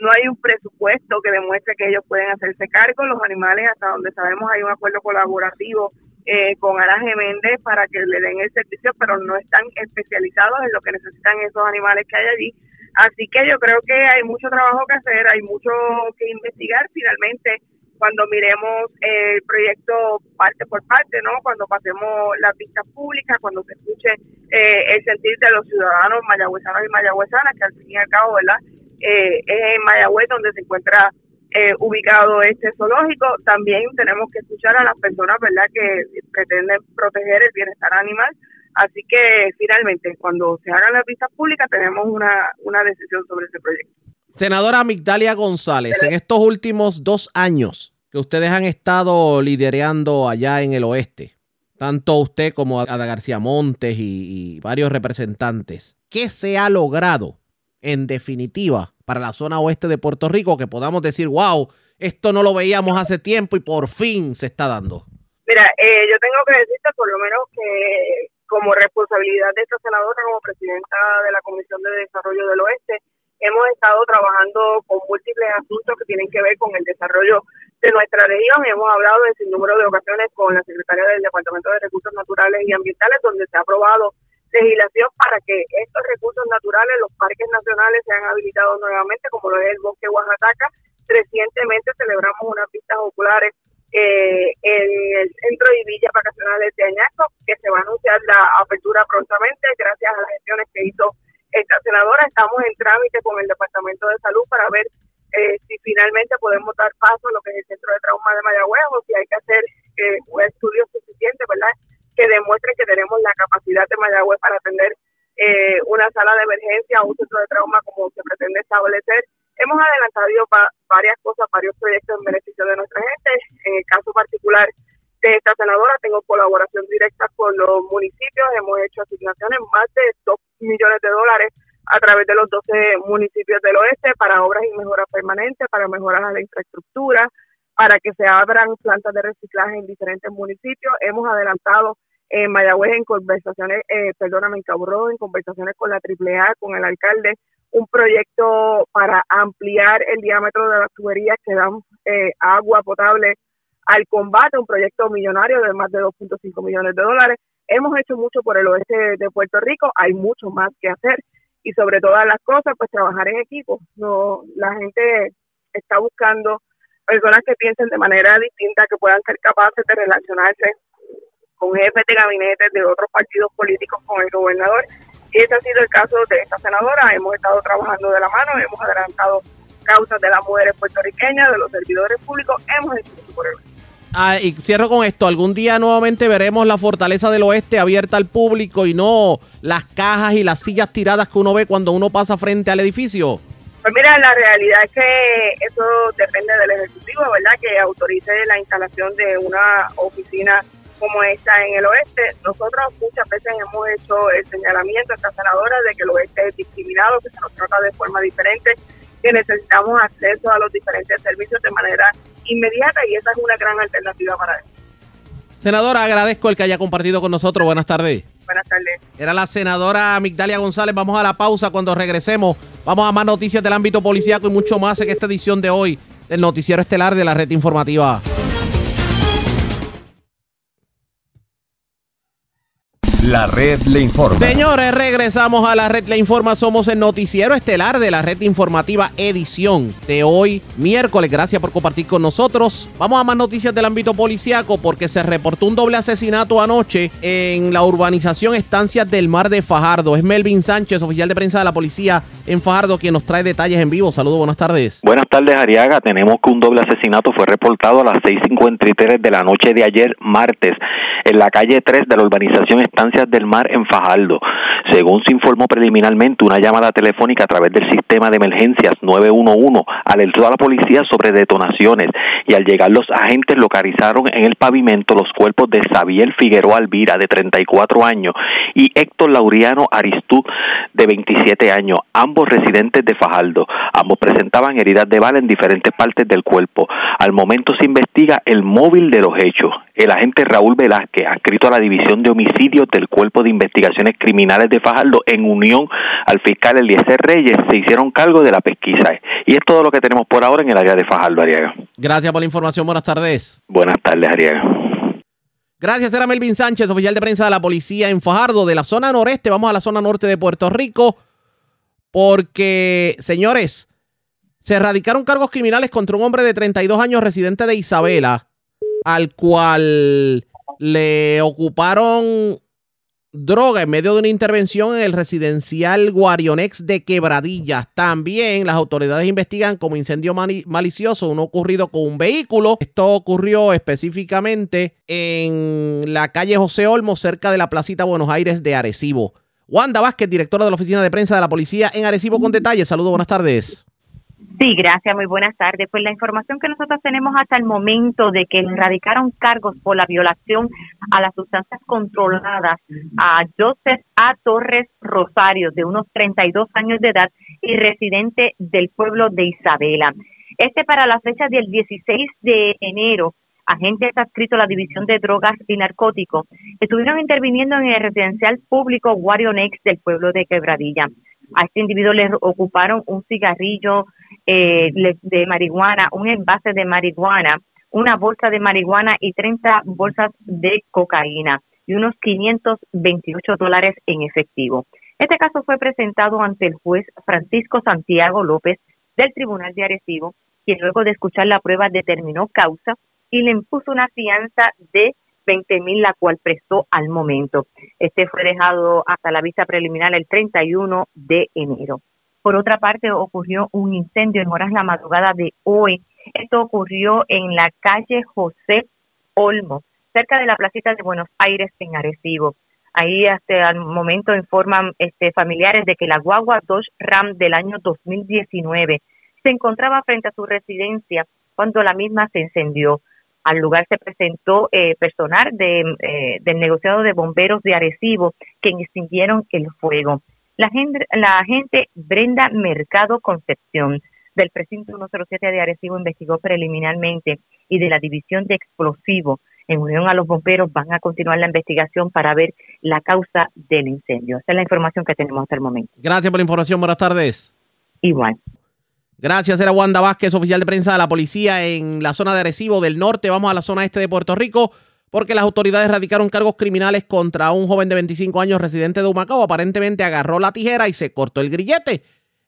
no hay un presupuesto que demuestre que ellos pueden hacerse cargo. Los animales, hasta donde sabemos, hay un acuerdo colaborativo eh, con Araje Méndez para que le den el servicio, pero no están especializados en lo que necesitan esos animales que hay allí. Así que yo creo que hay mucho trabajo que hacer, hay mucho que investigar. Finalmente, cuando miremos el proyecto parte por parte, ¿no? Cuando pasemos las vistas públicas, cuando se escuche eh, el sentir de los ciudadanos mayagüezanos y mayagüezanas, que al fin y al cabo, ¿verdad? Eh, es en Mayagüez donde se encuentra eh, ubicado este zoológico. También tenemos que escuchar a las personas, ¿verdad?, que pretenden proteger el bienestar animal. Así que finalmente, cuando se hagan las vistas públicas, tenemos una, una decisión sobre este proyecto. Senadora Migdalia González, en estos últimos dos años que ustedes han estado liderando allá en el oeste, tanto usted como Ada García Montes y varios representantes, ¿qué se ha logrado en definitiva para la zona oeste de Puerto Rico que podamos decir, wow, esto no lo veíamos hace tiempo y por fin se está dando? Mira, eh, yo tengo que decirte por lo menos que como responsabilidad de esta senadora, como presidenta de la Comisión de Desarrollo del Oeste, hemos estado trabajando con múltiples asuntos que tienen que ver con el desarrollo de nuestra región. Hemos hablado en sin número de ocasiones con la secretaria del Departamento de Recursos Naturales y Ambientales, donde se ha aprobado legislación para que estos recursos naturales, los parques nacionales, sean habilitados nuevamente, como lo es el bosque Oaxaca. Recientemente celebramos unas pistas oculares eh, en el centro de villas vacacionales de Añasco, que se va a anunciar la apertura prontamente gracias a las gestiones que hizo esta senadora. Estamos en trámite con el Departamento de Salud para ver eh, si finalmente podemos dar paso a lo que es el Centro de Trauma de Mayagüez o si hay que hacer eh, un estudio suficiente, ¿verdad? Que demuestre que tenemos la capacidad de Mayagüez para atender eh, una sala de emergencia o un centro de trauma como se pretende establecer. Hemos adelantado varias cosas, varios proyectos en beneficio de nuestra gente. En el caso particular de esta senadora, tengo colaboración directa con los municipios. Hemos hecho asignaciones más de 2 millones de dólares a través de los 12 municipios del oeste para obras y mejoras permanentes, para mejorar la infraestructura, para que se abran plantas de reciclaje en diferentes municipios. Hemos adelantado en Mayagüez en conversaciones, eh, perdóname, en Cabo en conversaciones con la AAA, con el alcalde, un proyecto para ampliar el diámetro de las tuberías que dan eh, agua potable al combate, un proyecto millonario de más de 2.5 millones de dólares. Hemos hecho mucho por el oeste de Puerto Rico, hay mucho más que hacer y sobre todas las cosas, pues trabajar en equipo. No, la gente está buscando personas que piensen de manera distinta, que puedan ser capaces de relacionarse con jefes de gabinetes de otros partidos políticos con el gobernador. Y ese ha sido el caso de esta senadora. Hemos estado trabajando de la mano, hemos adelantado causas de las mujeres puertorriqueñas, de los servidores públicos, hemos hecho por el Ah, y cierro con esto. Algún día nuevamente veremos la fortaleza del oeste abierta al público y no las cajas y las sillas tiradas que uno ve cuando uno pasa frente al edificio. Pues mira, la realidad es que eso depende del Ejecutivo, ¿verdad? Que autorice la instalación de una oficina como esta en el oeste. Nosotros muchas veces hemos hecho el señalamiento a esta senadora de que el oeste es discriminado, que se nos trata de forma diferente, que necesitamos acceso a los diferentes servicios de manera inmediata y esa es una gran alternativa para eso. Senadora, agradezco el que haya compartido con nosotros. Buenas tardes. Buenas tardes. Era la senadora Migdalia González. Vamos a la pausa. Cuando regresemos, vamos a más noticias del ámbito policíaco y mucho más en esta edición de hoy del Noticiero Estelar de la Red Informativa. La red le informa. Señores, regresamos a la red le informa. Somos el noticiero estelar de la red informativa edición de hoy, miércoles. Gracias por compartir con nosotros. Vamos a más noticias del ámbito policiaco porque se reportó un doble asesinato anoche en la urbanización Estancias del Mar de Fajardo. Es Melvin Sánchez, oficial de prensa de la policía en Fajardo, quien nos trae detalles en vivo. Saludos, buenas tardes. Buenas tardes, Ariaga. Tenemos que un doble asesinato fue reportado a las 6.53 de la noche de ayer, martes, en la calle 3 de la urbanización Estancias del Mar en Fajardo. Según se informó preliminarmente, una llamada telefónica a través del sistema de emergencias 911 alertó a la policía sobre detonaciones y al llegar los agentes localizaron en el pavimento los cuerpos de Xavier Figueroa Alvira, de 34 años, y Héctor Lauriano Aristú, de 27 años, ambos residentes de Fajardo. Ambos presentaban heridas de bala en diferentes partes del cuerpo. Al momento se investiga el móvil de los hechos. El agente Raúl Velázquez, adscrito a la División de Homicidios del Cuerpo de Investigaciones Criminales de Fajardo, en unión al fiscal Eliezer Reyes, se hicieron cargo de la pesquisa. Y es todo lo que tenemos por ahora en el área de Fajardo, Ariaga. Gracias por la información. Buenas tardes. Buenas tardes, Ariaga. Gracias, era Melvin Sánchez, oficial de prensa de la policía en Fajardo, de la zona noreste. Vamos a la zona norte de Puerto Rico, porque, señores, se erradicaron cargos criminales contra un hombre de 32 años residente de Isabela, al cual le ocuparon droga en medio de una intervención en el residencial Guarionex de Quebradillas. También las autoridades investigan como incendio malicioso uno ocurrido con un vehículo. Esto ocurrió específicamente en la calle José Olmo, cerca de la placita Buenos Aires de Arecibo. Wanda Vázquez, directora de la oficina de prensa de la policía en Arecibo con detalles. Saludos, buenas tardes. Sí, gracias, muy buenas tardes. Pues la información que nosotros tenemos hasta el momento de que le radicaron cargos por la violación a las sustancias controladas a Joseph A. Torres Rosario, de unos 32 años de edad y residente del pueblo de Isabela. Este para la fecha del 16 de enero agentes adscritos a la División de Drogas y Narcóticos, estuvieron interviniendo en el residencial público Next del pueblo de Quebradilla. A este individuo le ocuparon un cigarrillo eh, de marihuana, un envase de marihuana, una bolsa de marihuana y 30 bolsas de cocaína y unos 528 dólares en efectivo. Este caso fue presentado ante el juez Francisco Santiago López del Tribunal de Arecibo, quien luego de escuchar la prueba determinó causa y le impuso una fianza de 20 mil, la cual prestó al momento. Este fue dejado hasta la vista preliminar el 31 de enero. Por otra parte, ocurrió un incendio en horas la madrugada de hoy. Esto ocurrió en la calle José Olmo, cerca de la placita de Buenos Aires en Arecibo. Ahí hasta el momento informan este, familiares de que la guagua Dodge Ram del año 2019 se encontraba frente a su residencia cuando la misma se encendió. Al lugar se presentó eh, personal de, eh, del negociado de bomberos de Arecibo, que extinguieron el fuego. La, gente, la agente Brenda Mercado Concepción del precinto 107 de Arecibo investigó preliminarmente y de la división de explosivos en unión a los bomberos van a continuar la investigación para ver la causa del incendio. Esa es la información que tenemos hasta el momento. Gracias por la información. Buenas tardes. Igual. Gracias, era Wanda Vázquez, oficial de prensa de la policía en la zona de Arecibo del norte. Vamos a la zona este de Puerto Rico porque las autoridades radicaron cargos criminales contra un joven de 25 años residente de Humacao. Aparentemente agarró la tijera y se cortó el grillete.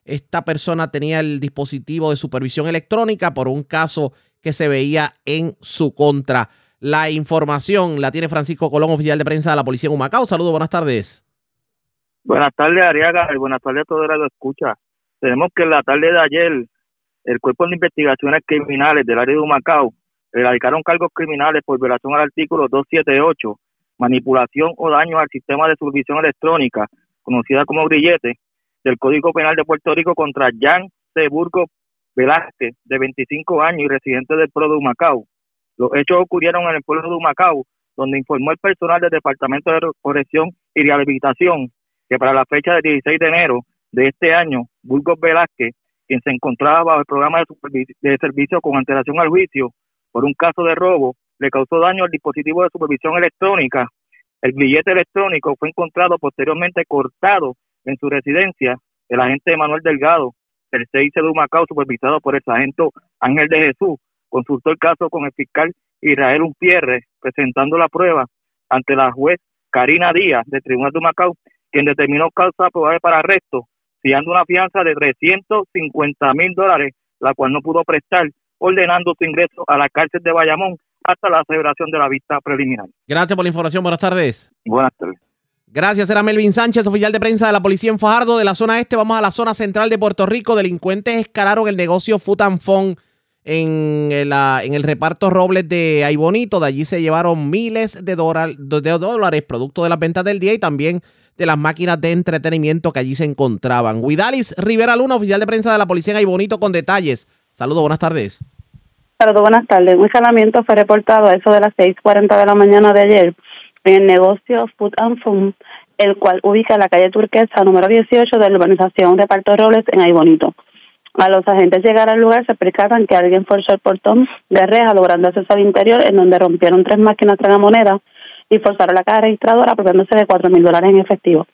Esta persona tenía el dispositivo de supervisión electrónica por un caso que se veía en su contra. La información la tiene Francisco Colón, oficial de prensa de la policía en Humacao. Saludos, buenas tardes. Buenas tardes, Ariaga, y buenas tardes a todos los que escucha. Tenemos que en la tarde de ayer, el Cuerpo de Investigaciones Criminales del área de Humacao erradicaron cargos criminales por violación al artículo 278, manipulación o daño al sistema de supervisión electrónica, conocida como grillete, del Código Penal de Puerto Rico contra Jan C. Burgos Velázquez, de 25 años y residente del pueblo de Humacao. Los hechos ocurrieron en el pueblo de Humacao, donde informó el personal del Departamento de Corrección y Rehabilitación que para la fecha del 16 de enero de este año, Burgos Velázquez, quien se encontraba bajo el programa de, de servicio con antelación al juicio por un caso de robo, le causó daño al dispositivo de supervisión electrónica. El billete electrónico fue encontrado posteriormente cortado en su residencia. El agente Manuel Delgado, el CIC de Humacao, supervisado por el sargento Ángel de Jesús, consultó el caso con el fiscal Israel Umpierre, presentando la prueba ante la juez Karina Díaz del Tribunal de Humacao, quien determinó causa probable para arresto fijando una fianza de 350 mil dólares, la cual no pudo prestar, ordenando su ingreso a la cárcel de Bayamón hasta la celebración de la vista preliminar. Gracias por la información. Buenas tardes. Buenas tardes. Gracias, era Melvin Sánchez, oficial de prensa de la policía en Fajardo, de la zona este. Vamos a la zona central de Puerto Rico. Delincuentes escalaron el negocio Futanfón en, en el reparto Robles de Aybonito. De allí se llevaron miles de, de dólares, producto de las ventas del día y también de las máquinas de entretenimiento que allí se encontraban. Huidalis Rivera Luna, oficial de prensa de la policía en Bonito, con detalles. Saludos, buenas tardes. Saludos, buenas tardes. Un salamiento fue reportado a eso de las 6.40 de la mañana de ayer en el negocio Food and Fun, el cual ubica la calle Turquesa número 18 de la urbanización de Parto Robles en Bonito. A los agentes llegar al lugar se percatan que alguien forzó el portón de reja logrando acceso al interior en donde rompieron tres máquinas tragamonedas y forzaron la caja registradora apropiándose de cuatro mil dólares en efectivo.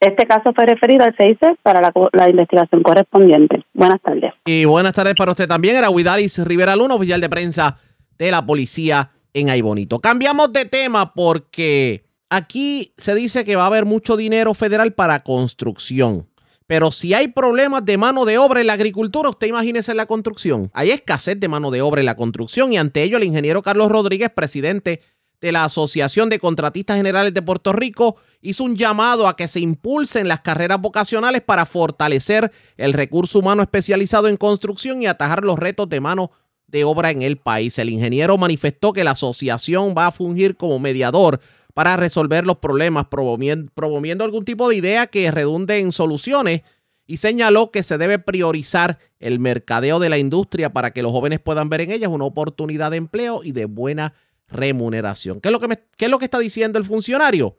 Este caso fue referido al CIC para la, investigación correspondiente. Buenas tardes. Y buenas tardes para usted también. Era Huidalis Rivera Luna, oficial de prensa de la policía en Aybonito. Cambiamos de tema porque aquí se dice que va a haber mucho dinero federal para construcción. Pero si hay problemas de mano de obra en la agricultura, usted imagínese en la construcción. Hay escasez de mano de obra en la construcción y ante ello el ingeniero Carlos Rodríguez, presidente de la Asociación de Contratistas Generales de Puerto Rico hizo un llamado a que se impulsen las carreras vocacionales para fortalecer el recurso humano especializado en construcción y atajar los retos de mano de obra en el país. El ingeniero manifestó que la asociación va a fungir como mediador para resolver los problemas, promoviendo, algún tipo de idea que redunde en soluciones y señaló que se debe priorizar el mercadeo de la industria para que los jóvenes puedan ver en ellas una oportunidad de empleo y de buena remuneración. ¿Qué es lo que, qué es lo que está diciendo el funcionario?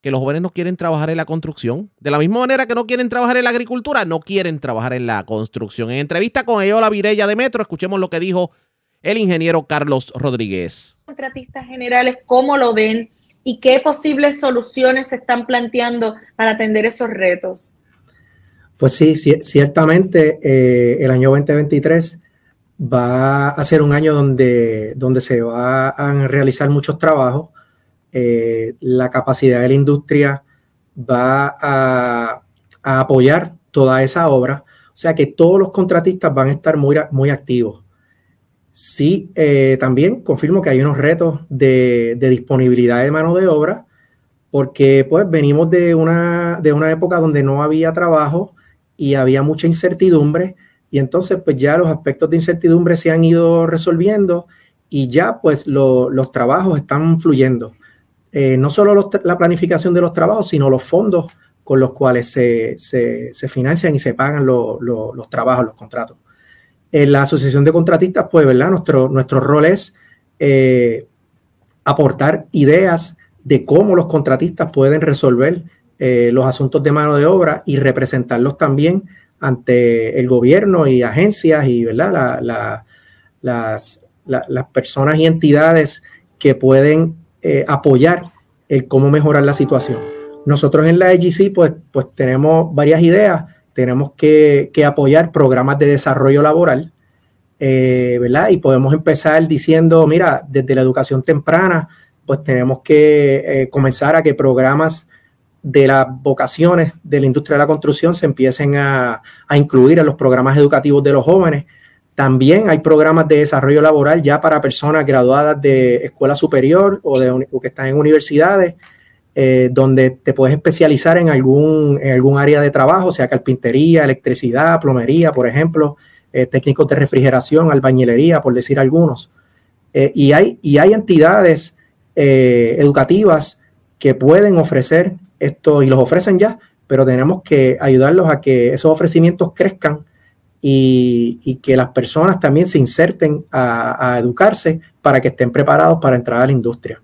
Que los jóvenes no quieren trabajar en la construcción. De la misma manera que no quieren trabajar en la agricultura, no quieren trabajar en la construcción. En entrevista con Eola Virella de Metro, escuchemos lo que dijo el ingeniero Carlos Rodríguez. Contratistas generales, ¿cómo lo ven y qué posibles soluciones se están planteando para atender esos retos? Pues sí, ciertamente eh, el año 2023 va a ser un año donde, donde se van a realizar muchos trabajos. Eh, la capacidad de la industria va a, apoyar toda esa obra. O sea que todos los contratistas van a estar muy, muy activos. Sí, eh, también confirmo que hay unos retos de, disponibilidad de mano de obra, porque pues venimos de una, de una época donde no había trabajo y había mucha incertidumbre y entonces pues ya los aspectos de incertidumbre se han ido resolviendo y ya pues los trabajos están fluyendo. Eh, no solo la planificación de los trabajos, sino los fondos con los cuales se, financian y se pagan los trabajos, los contratos. En la Asociación de Contratistas, pues, ¿verdad? Nuestro, nuestro rol es eh, aportar ideas de cómo los contratistas pueden resolver eh, los asuntos de mano de obra y representarlos también ante el gobierno y agencias y ¿verdad? las, las, personas y entidades que pueden eh, apoyar el cómo mejorar la situación. Nosotros en la EGC pues, pues tenemos varias ideas, tenemos que, apoyar programas de desarrollo laboral, eh, ¿verdad? Y podemos empezar diciendo, mira, desde la educación temprana, pues tenemos que eh, comenzar a que programas de las vocaciones de la industria de la construcción se empiecen a, incluir en los programas educativos de los jóvenes. También hay programas de desarrollo laboral ya para personas graduadas de escuela superior o, de, que están en universidades, eh, donde te puedes especializar en algún, en algún área de trabajo, sea carpintería, electricidad, plomería, por ejemplo, eh, técnicos de refrigeración, albañilería, por decir algunos. Eh, y, hay, y hay entidades educativas que pueden ofrecer esto y los ofrecen ya, pero tenemos que ayudarlos a que esos ofrecimientos crezcan y, que las personas también se inserten a, educarse para que estén preparados para entrar a la industria.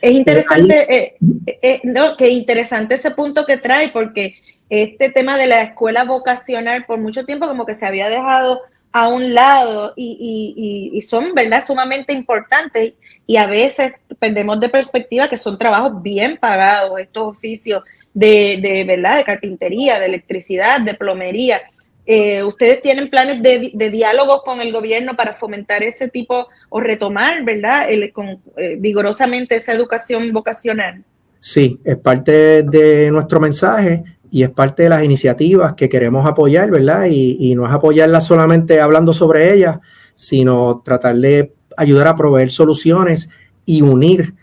Es interesante, eh, eh, eh, no, que interesante ese punto que trae, porque este tema de la escuela vocacional por mucho tiempo como que se había dejado a un lado y, son, ¿verdad?, sumamente importantes y a veces perdemos de perspectiva que son trabajos bien pagados, estos oficios de, de ¿verdad?, de carpintería, de electricidad, de plomería. Eh, ¿Ustedes tienen planes de, de diálogos con el gobierno para fomentar ese tipo o retomar, ¿verdad?, el, con, eh, vigorosamente esa educación vocacional. Sí, es parte de nuestro mensaje y es parte de las iniciativas que queremos apoyar, ¿verdad? Y, no es apoyarlas solamente hablando sobre ellas, sino tratar de ayudar a proveer soluciones y unir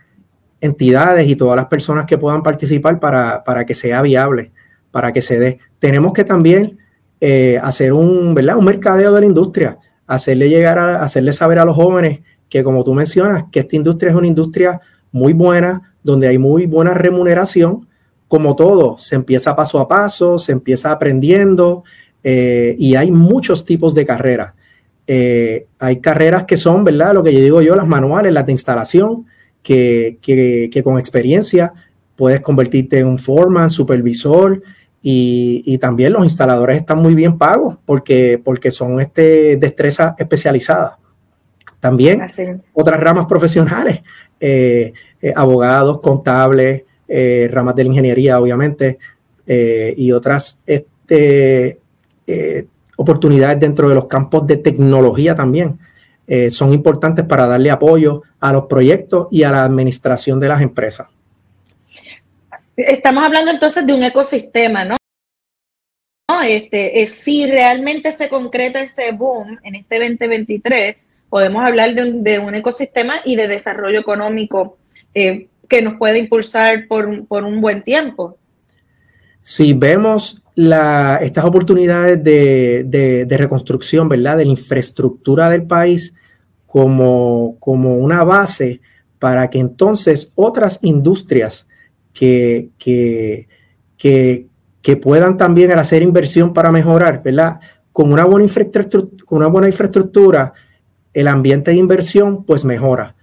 entidades y todas las personas que puedan participar para, que sea viable, para que se dé. Tenemos que también eh, hacer un, ¿verdad? un mercadeo de la industria, hacerle llegar a, hacerle saber a los jóvenes que como tú mencionas, que esta industria es una industria muy buena, donde hay muy buena remuneración, como todo, se empieza paso a paso, se empieza aprendiendo eh, y hay muchos tipos de carreras. Eh, hay carreras que son, ¿verdad? Lo que yo digo yo, las manuales, las de instalación, que, con experiencia puedes convertirte en un foreman, supervisor y, también los instaladores están muy bien pagos porque, porque son este, destrezas especializadas. También otras ramas profesionales, eh, abogados, contables, eh, ramas de la ingeniería, obviamente, eh, y otras este, eh, oportunidades dentro de los campos de tecnología también. son importantes para darle apoyo a los proyectos y a la administración de las empresas. Estamos hablando entonces de un ecosistema, ¿no? Este, si realmente se concreta ese boom en este 2023, podemos hablar de un, ecosistema y de desarrollo económico eh, que nos puede impulsar por, un buen tiempo. Si vemos la, estas oportunidades de, reconstrucción, ¿verdad? De la infraestructura del país como, como una base para que entonces otras industrias que, que, que, puedan también hacer inversión para mejorar, ¿verdad? Con una buena infraestructura, con una buena infraestructura, el ambiente de inversión pues mejora.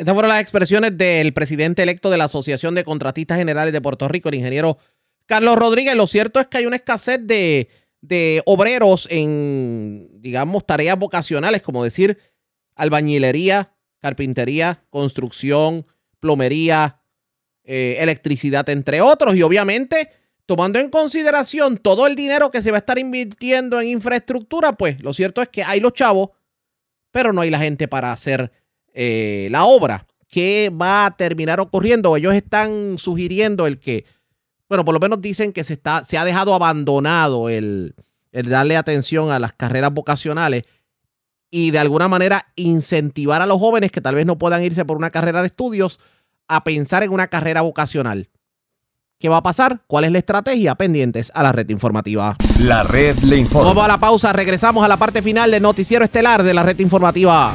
Estas fueron las expresiones del presidente electo de la Asociación de Contratistas Generales de Puerto Rico, el ingeniero Carlos Rodríguez. Lo cierto es que hay una escasez de, de obreros en, digamos, tareas vocacionales, como decir albañilería, carpintería, construcción, plomería, eh, electricidad, entre otros. Y obviamente, tomando en consideración todo el dinero que se va a estar invirtiendo en infraestructura, pues lo cierto es que hay los chavos, pero no hay la gente para hacer eh, la obra. ¿Qué va a terminar ocurriendo? Ellos están sugiriendo el que, bueno, por lo menos dicen que se, está, se ha dejado abandonado el, el darle atención a las carreras vocacionales y de alguna manera incentivar a los jóvenes que tal vez no puedan irse por una carrera de estudios a pensar en una carrera vocacional. ¿Qué va a pasar? ¿Cuál es la estrategia? Pendientes a la red informativa. La red le informa. Vamos a la pausa, regresamos a la parte final del noticiero estelar de la red informativa.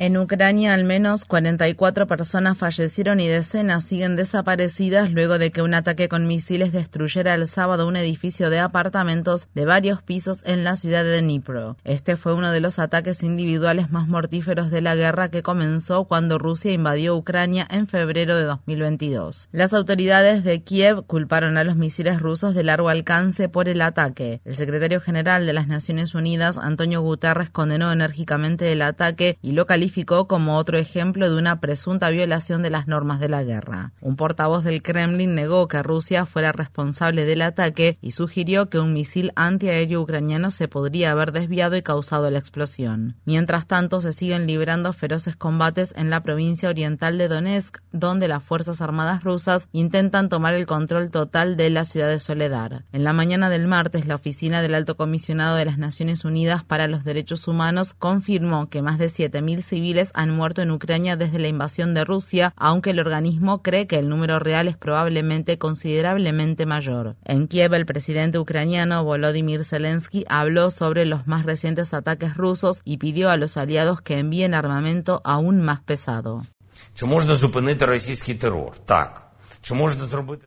En Ucrania, al menos 44 personas fallecieron y decenas siguen desaparecidas luego de que un ataque con misiles destruyera el sábado un edificio de apartamentos de varios pisos en la ciudad de Dnipro. Este fue uno de los ataques individuales más mortíferos de la guerra que comenzó cuando Rusia invadió Ucrania en febrero de 2022. Las autoridades de Kiev culparon a los misiles rusos de largo alcance por el ataque. El secretario general de las Naciones Unidas, Antonio Guterres, condenó enérgicamente el ataque y lo calificó como otro ejemplo de una presunta violación de las normas de la guerra. Un portavoz del Kremlin negó que Rusia fuera responsable del ataque y sugirió que un misil antiaéreo ucraniano se podría haber desviado y causado la explosión. Mientras tanto, se siguen librando feroces combates en la provincia oriental de Donetsk, donde las Fuerzas Armadas rusas intentan tomar el control total de la ciudad de Soledar. En la mañana del martes, la oficina del Alto Comisionado de las Naciones Unidas para los Derechos Humanos confirmó que más de 7.000 civiles han muerto en Ucrania desde la invasión de Rusia, aunque el organismo cree que el número real es probablemente considerablemente mayor. En Kiev, el presidente ucraniano Volodymyr Zelensky habló sobre los más recientes ataques rusos y pidió a los aliados que envíen armamento aún más pesado.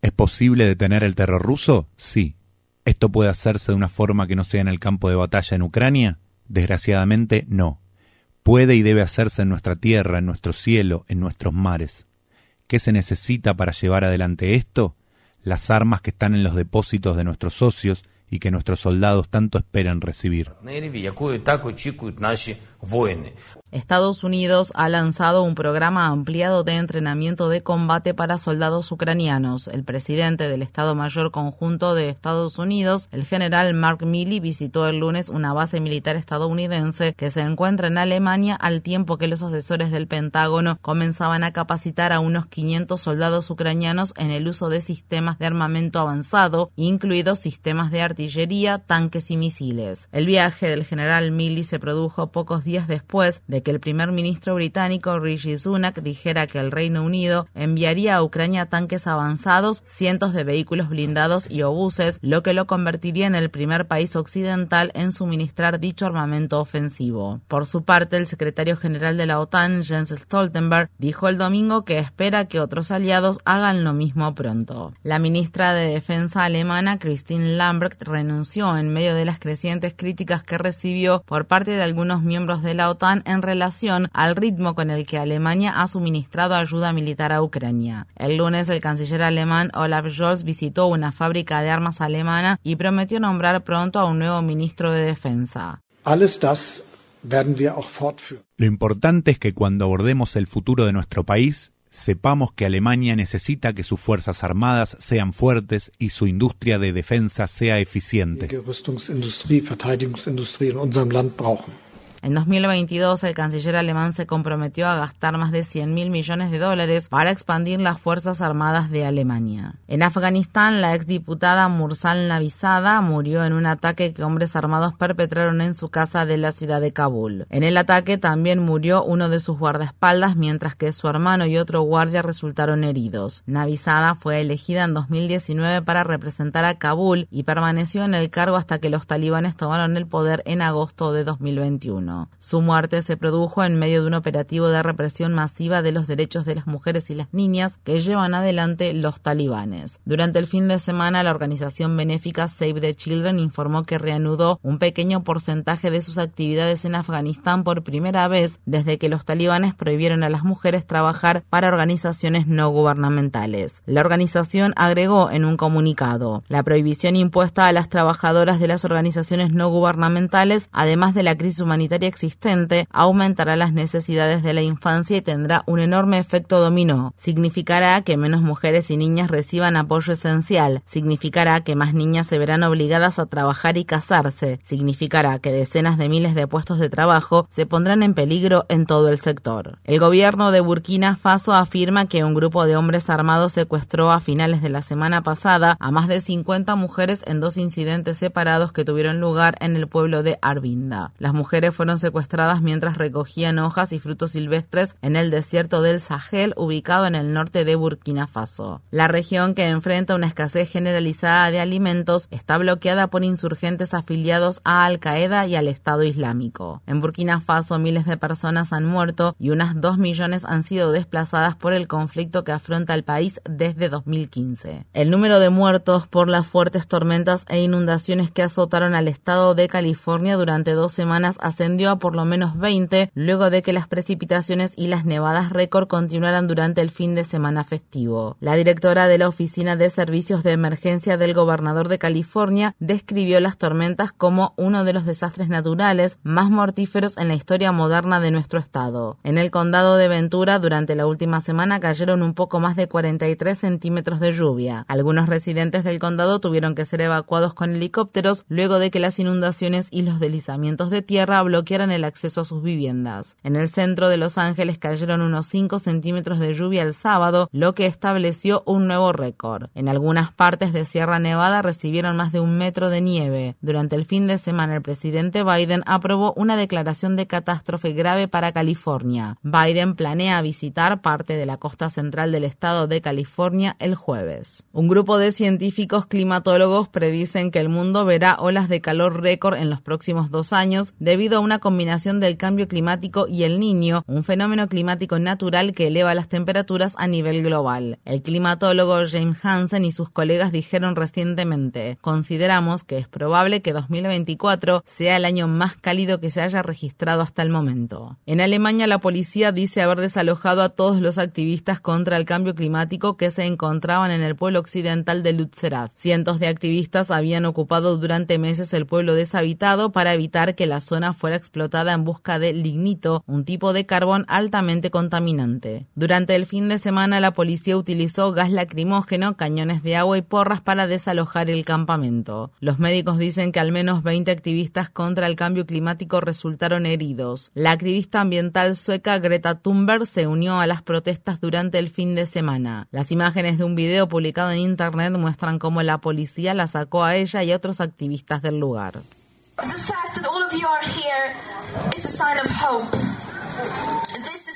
¿Es posible detener el terror ruso? Sí. ¿Esto puede hacerse de una forma que no sea en el campo de batalla en Ucrania? Desgraciadamente, no puede y debe hacerse en nuestra tierra, en nuestro cielo, en nuestros mares. ¿Qué se necesita para llevar adelante esto? Las armas que están en los depósitos de nuestros socios y que nuestros soldados tanto esperan recibir. Estados Unidos ha lanzado un programa ampliado de entrenamiento de combate para soldados ucranianos. El presidente del Estado Mayor Conjunto de Estados Unidos, el general Mark Milley, visitó el lunes una base militar estadounidense que se encuentra en Alemania al tiempo que los asesores del Pentágono comenzaban a capacitar a unos 500 soldados ucranianos en el uso de sistemas de armamento avanzado, incluidos sistemas de artillería, tanques y misiles. El viaje del general Milley se produjo pocos días después de que el primer ministro británico Rishi Sunak dijera que el Reino Unido enviaría a Ucrania tanques avanzados, cientos de vehículos blindados y obuses, lo que lo convertiría en el primer país occidental en suministrar dicho armamento ofensivo. Por su parte, el secretario general de la OTAN, Jens Stoltenberg, dijo el domingo que espera que otros aliados hagan lo mismo pronto. La ministra de Defensa alemana, Christine Lambrecht, renunció en medio de las crecientes críticas que recibió por parte de algunos miembros de la OTAN en relación al ritmo con el que Alemania ha suministrado ayuda militar a Ucrania. El lunes el canciller alemán Olaf Scholz visitó una fábrica de armas alemana y prometió nombrar pronto a un nuevo ministro de defensa. Lo importante es que cuando abordemos el futuro de nuestro país, sepamos que Alemania necesita que sus fuerzas armadas sean fuertes y su industria de defensa sea eficiente. En 2022, el canciller alemán se comprometió a gastar más de 100 mil millones de dólares para expandir las Fuerzas Armadas de Alemania. En Afganistán, la exdiputada Mursal Navisada murió en un ataque que hombres armados perpetraron en su casa de la ciudad de Kabul. En el ataque también murió uno de sus guardaespaldas, mientras que su hermano y otro guardia resultaron heridos. Navisada fue elegida en 2019 para representar a Kabul y permaneció en el cargo hasta que los talibanes tomaron el poder en agosto de 2021. Su muerte se produjo en medio de un operativo de represión masiva de los derechos de las mujeres y las niñas que llevan adelante los talibanes. Durante el fin de semana, la organización benéfica Save the Children informó que reanudó un pequeño porcentaje de sus actividades en Afganistán por primera vez desde que los talibanes prohibieron a las mujeres trabajar para organizaciones no gubernamentales. La organización agregó en un comunicado, la prohibición impuesta a las trabajadoras de las organizaciones no gubernamentales, además de la crisis humanitaria existente, aumentará las necesidades de la infancia y tendrá un enorme efecto dominó. Significará que menos mujeres y niñas reciban apoyo esencial, significará que más niñas se verán obligadas a trabajar y casarse, significará que decenas de miles de puestos de trabajo se pondrán en peligro en todo el sector. El gobierno de Burkina Faso afirma que un grupo de hombres armados secuestró a finales de la semana pasada a más de 50 mujeres en dos incidentes separados que tuvieron lugar en el pueblo de Arbinda. Las mujeres fueron secuestradas mientras recogían hojas y frutos silvestres en el desierto del Sahel ubicado en el norte de Burkina Faso. La región que enfrenta una escasez generalizada de alimentos está bloqueada por insurgentes afiliados a Al Qaeda y al Estado Islámico. En Burkina Faso miles de personas han muerto y unas 2 millones han sido desplazadas por el conflicto que afronta el país desde 2015. El número de muertos por las fuertes tormentas e inundaciones que azotaron al estado de California durante dos semanas ascendió a por lo menos 20 luego de que las precipitaciones y las nevadas récord continuaran durante el fin de semana festivo. La directora de la Oficina de Servicios de Emergencia del gobernador de California describió las tormentas como uno de los desastres naturales más mortíferos en la historia moderna de nuestro estado. En el condado de Ventura, durante la última semana cayeron un poco más de 43 centímetros de lluvia. Algunos residentes del condado tuvieron que ser evacuados con helicópteros luego de que las inundaciones y los deslizamientos de tierra bloquearan el acceso a sus viviendas. En el centro de Los Ángeles cayeron unos 5 centímetros de lluvia el sábado, lo que estableció un nuevo récord. En algunas partes de Sierra Nevada recibieron más de un metro de nieve. Durante el fin de semana, el presidente Biden aprobó una declaración de catástrofe grave para California. Biden planea visitar parte de la costa central del estado de California el jueves. Un grupo de científicos climatólogos predicen que el mundo verá olas de calor récord en los próximos dos años debido a una combinación del cambio climático y el niño, un fenómeno climático natural que eleva las temperaturas a nivel global. El climatólogo James Hansen y sus colegas dijeron recientemente, consideramos que es probable que 2024 sea el año más cálido que se haya registrado hasta el momento. En Alemania la policía dice haber desalojado a todos los activistas contra el cambio climático que se encontraban en el pueblo occidental de Lützerath. Cientos de activistas habían ocupado durante meses el pueblo deshabitado para evitar que la zona fuera explotada en busca de lignito, un tipo de carbón altamente contaminante. Durante el fin de semana la policía utilizó gas lacrimógeno, cañones de agua y porras para desalojar el campamento. Los médicos dicen que al menos 20 activistas contra el cambio climático resultaron heridos. La activista ambiental sueca Greta Thunberg se unió a las protestas durante el fin de semana. Las imágenes de un video publicado en internet muestran cómo la policía la sacó a ella y a otros activistas del lugar. you are here is a sign of hope.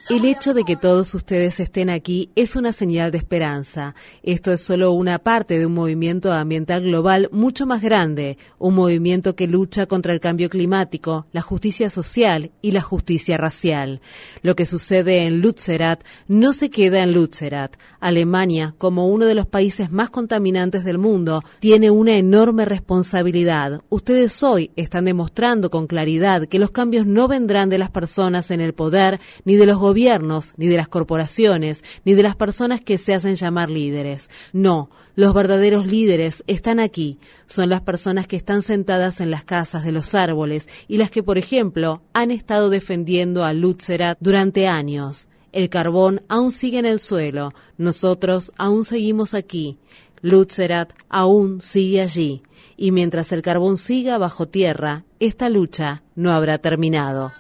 El hecho de que todos ustedes estén aquí es una señal de esperanza. Esto es solo una parte de un movimiento ambiental global mucho más grande, un movimiento que lucha contra el cambio climático, la justicia social y la justicia racial. Lo que sucede en Lützerath no se queda en Lützerath. Alemania, como uno de los países más contaminantes del mundo, tiene una enorme responsabilidad. Ustedes hoy están demostrando con claridad que los cambios no vendrán de las personas en el poder ni de los gobiernos gobiernos, ni de las corporaciones, ni de las personas que se hacen llamar líderes. No, los verdaderos líderes están aquí. Son las personas que están sentadas en las casas de los árboles y las que, por ejemplo, han estado defendiendo a Lutzerat durante años. El carbón aún sigue en el suelo. Nosotros aún seguimos aquí. Lutzerat aún sigue allí. Y mientras el carbón siga bajo tierra, esta lucha no habrá terminado.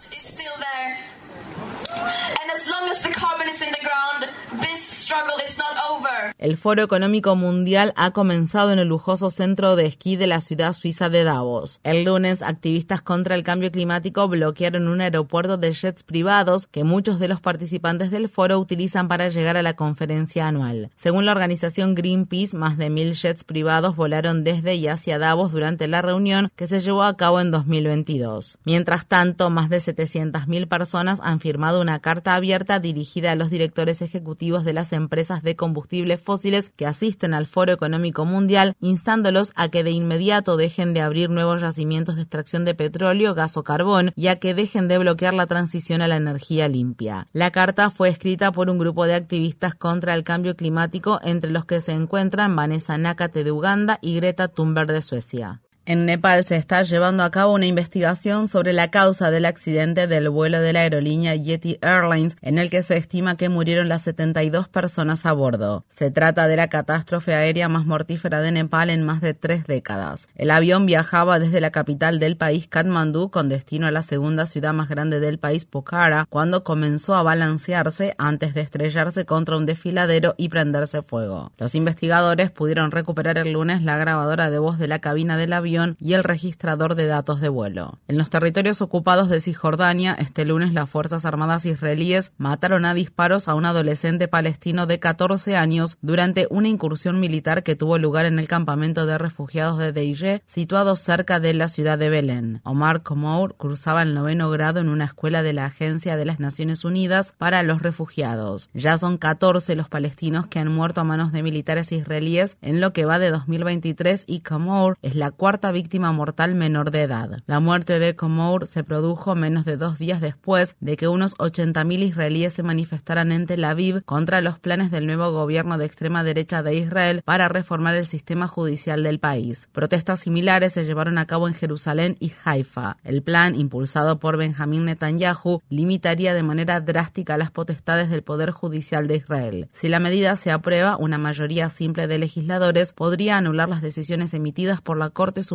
El Foro Económico Mundial ha comenzado en el lujoso centro de esquí de la ciudad suiza de Davos. El lunes, activistas contra el cambio climático bloquearon un aeropuerto de jets privados que muchos de los participantes del foro utilizan para llegar a la conferencia anual. Según la organización Greenpeace, más de mil jets privados volaron desde y hacia Davos durante la reunión que se llevó a cabo en 2022. Mientras tanto, más de 700.000 personas han firmado una carta abierta dirigida a los directores ejecutivos de las empresas de combustibles fósiles que asisten al Foro Económico Mundial, instándolos a que de inmediato dejen de abrir nuevos yacimientos de extracción de petróleo, gas o carbón, ya que dejen de bloquear la transición a la energía limpia. La carta fue escrita por un grupo de activistas contra el cambio climático, entre los que se encuentran Vanessa Nakate de Uganda y Greta Thunberg de Suecia. En Nepal se está llevando a cabo una investigación sobre la causa del accidente del vuelo de la aerolínea Yeti Airlines, en el que se estima que murieron las 72 personas a bordo. Se trata de la catástrofe aérea más mortífera de Nepal en más de tres décadas. El avión viajaba desde la capital del país, Kathmandú, con destino a la segunda ciudad más grande del país, Pokhara, cuando comenzó a balancearse antes de estrellarse contra un desfiladero y prenderse fuego. Los investigadores pudieron recuperar el lunes la grabadora de voz de la cabina del avión y el registrador de datos de vuelo. En los territorios ocupados de Cisjordania, este lunes las Fuerzas Armadas israelíes mataron a disparos a un adolescente palestino de 14 años durante una incursión militar que tuvo lugar en el campamento de refugiados de Deije, situado cerca de la ciudad de Belén. Omar Komour cursaba el noveno grado en una escuela de la Agencia de las Naciones Unidas para los Refugiados. Ya son 14 los palestinos que han muerto a manos de militares israelíes en lo que va de 2023 y Komour es la cuarta víctima mortal menor de edad. La muerte de Komour se produjo menos de dos días después de que unos 80.000 israelíes se manifestaran en Tel Aviv contra los planes del nuevo gobierno de extrema derecha de Israel para reformar el sistema judicial del país. Protestas similares se llevaron a cabo en Jerusalén y Haifa. El plan, impulsado por Benjamín Netanyahu, limitaría de manera drástica las potestades del Poder Judicial de Israel. Si la medida se aprueba, una mayoría simple de legisladores podría anular las decisiones emitidas por la Corte Suprema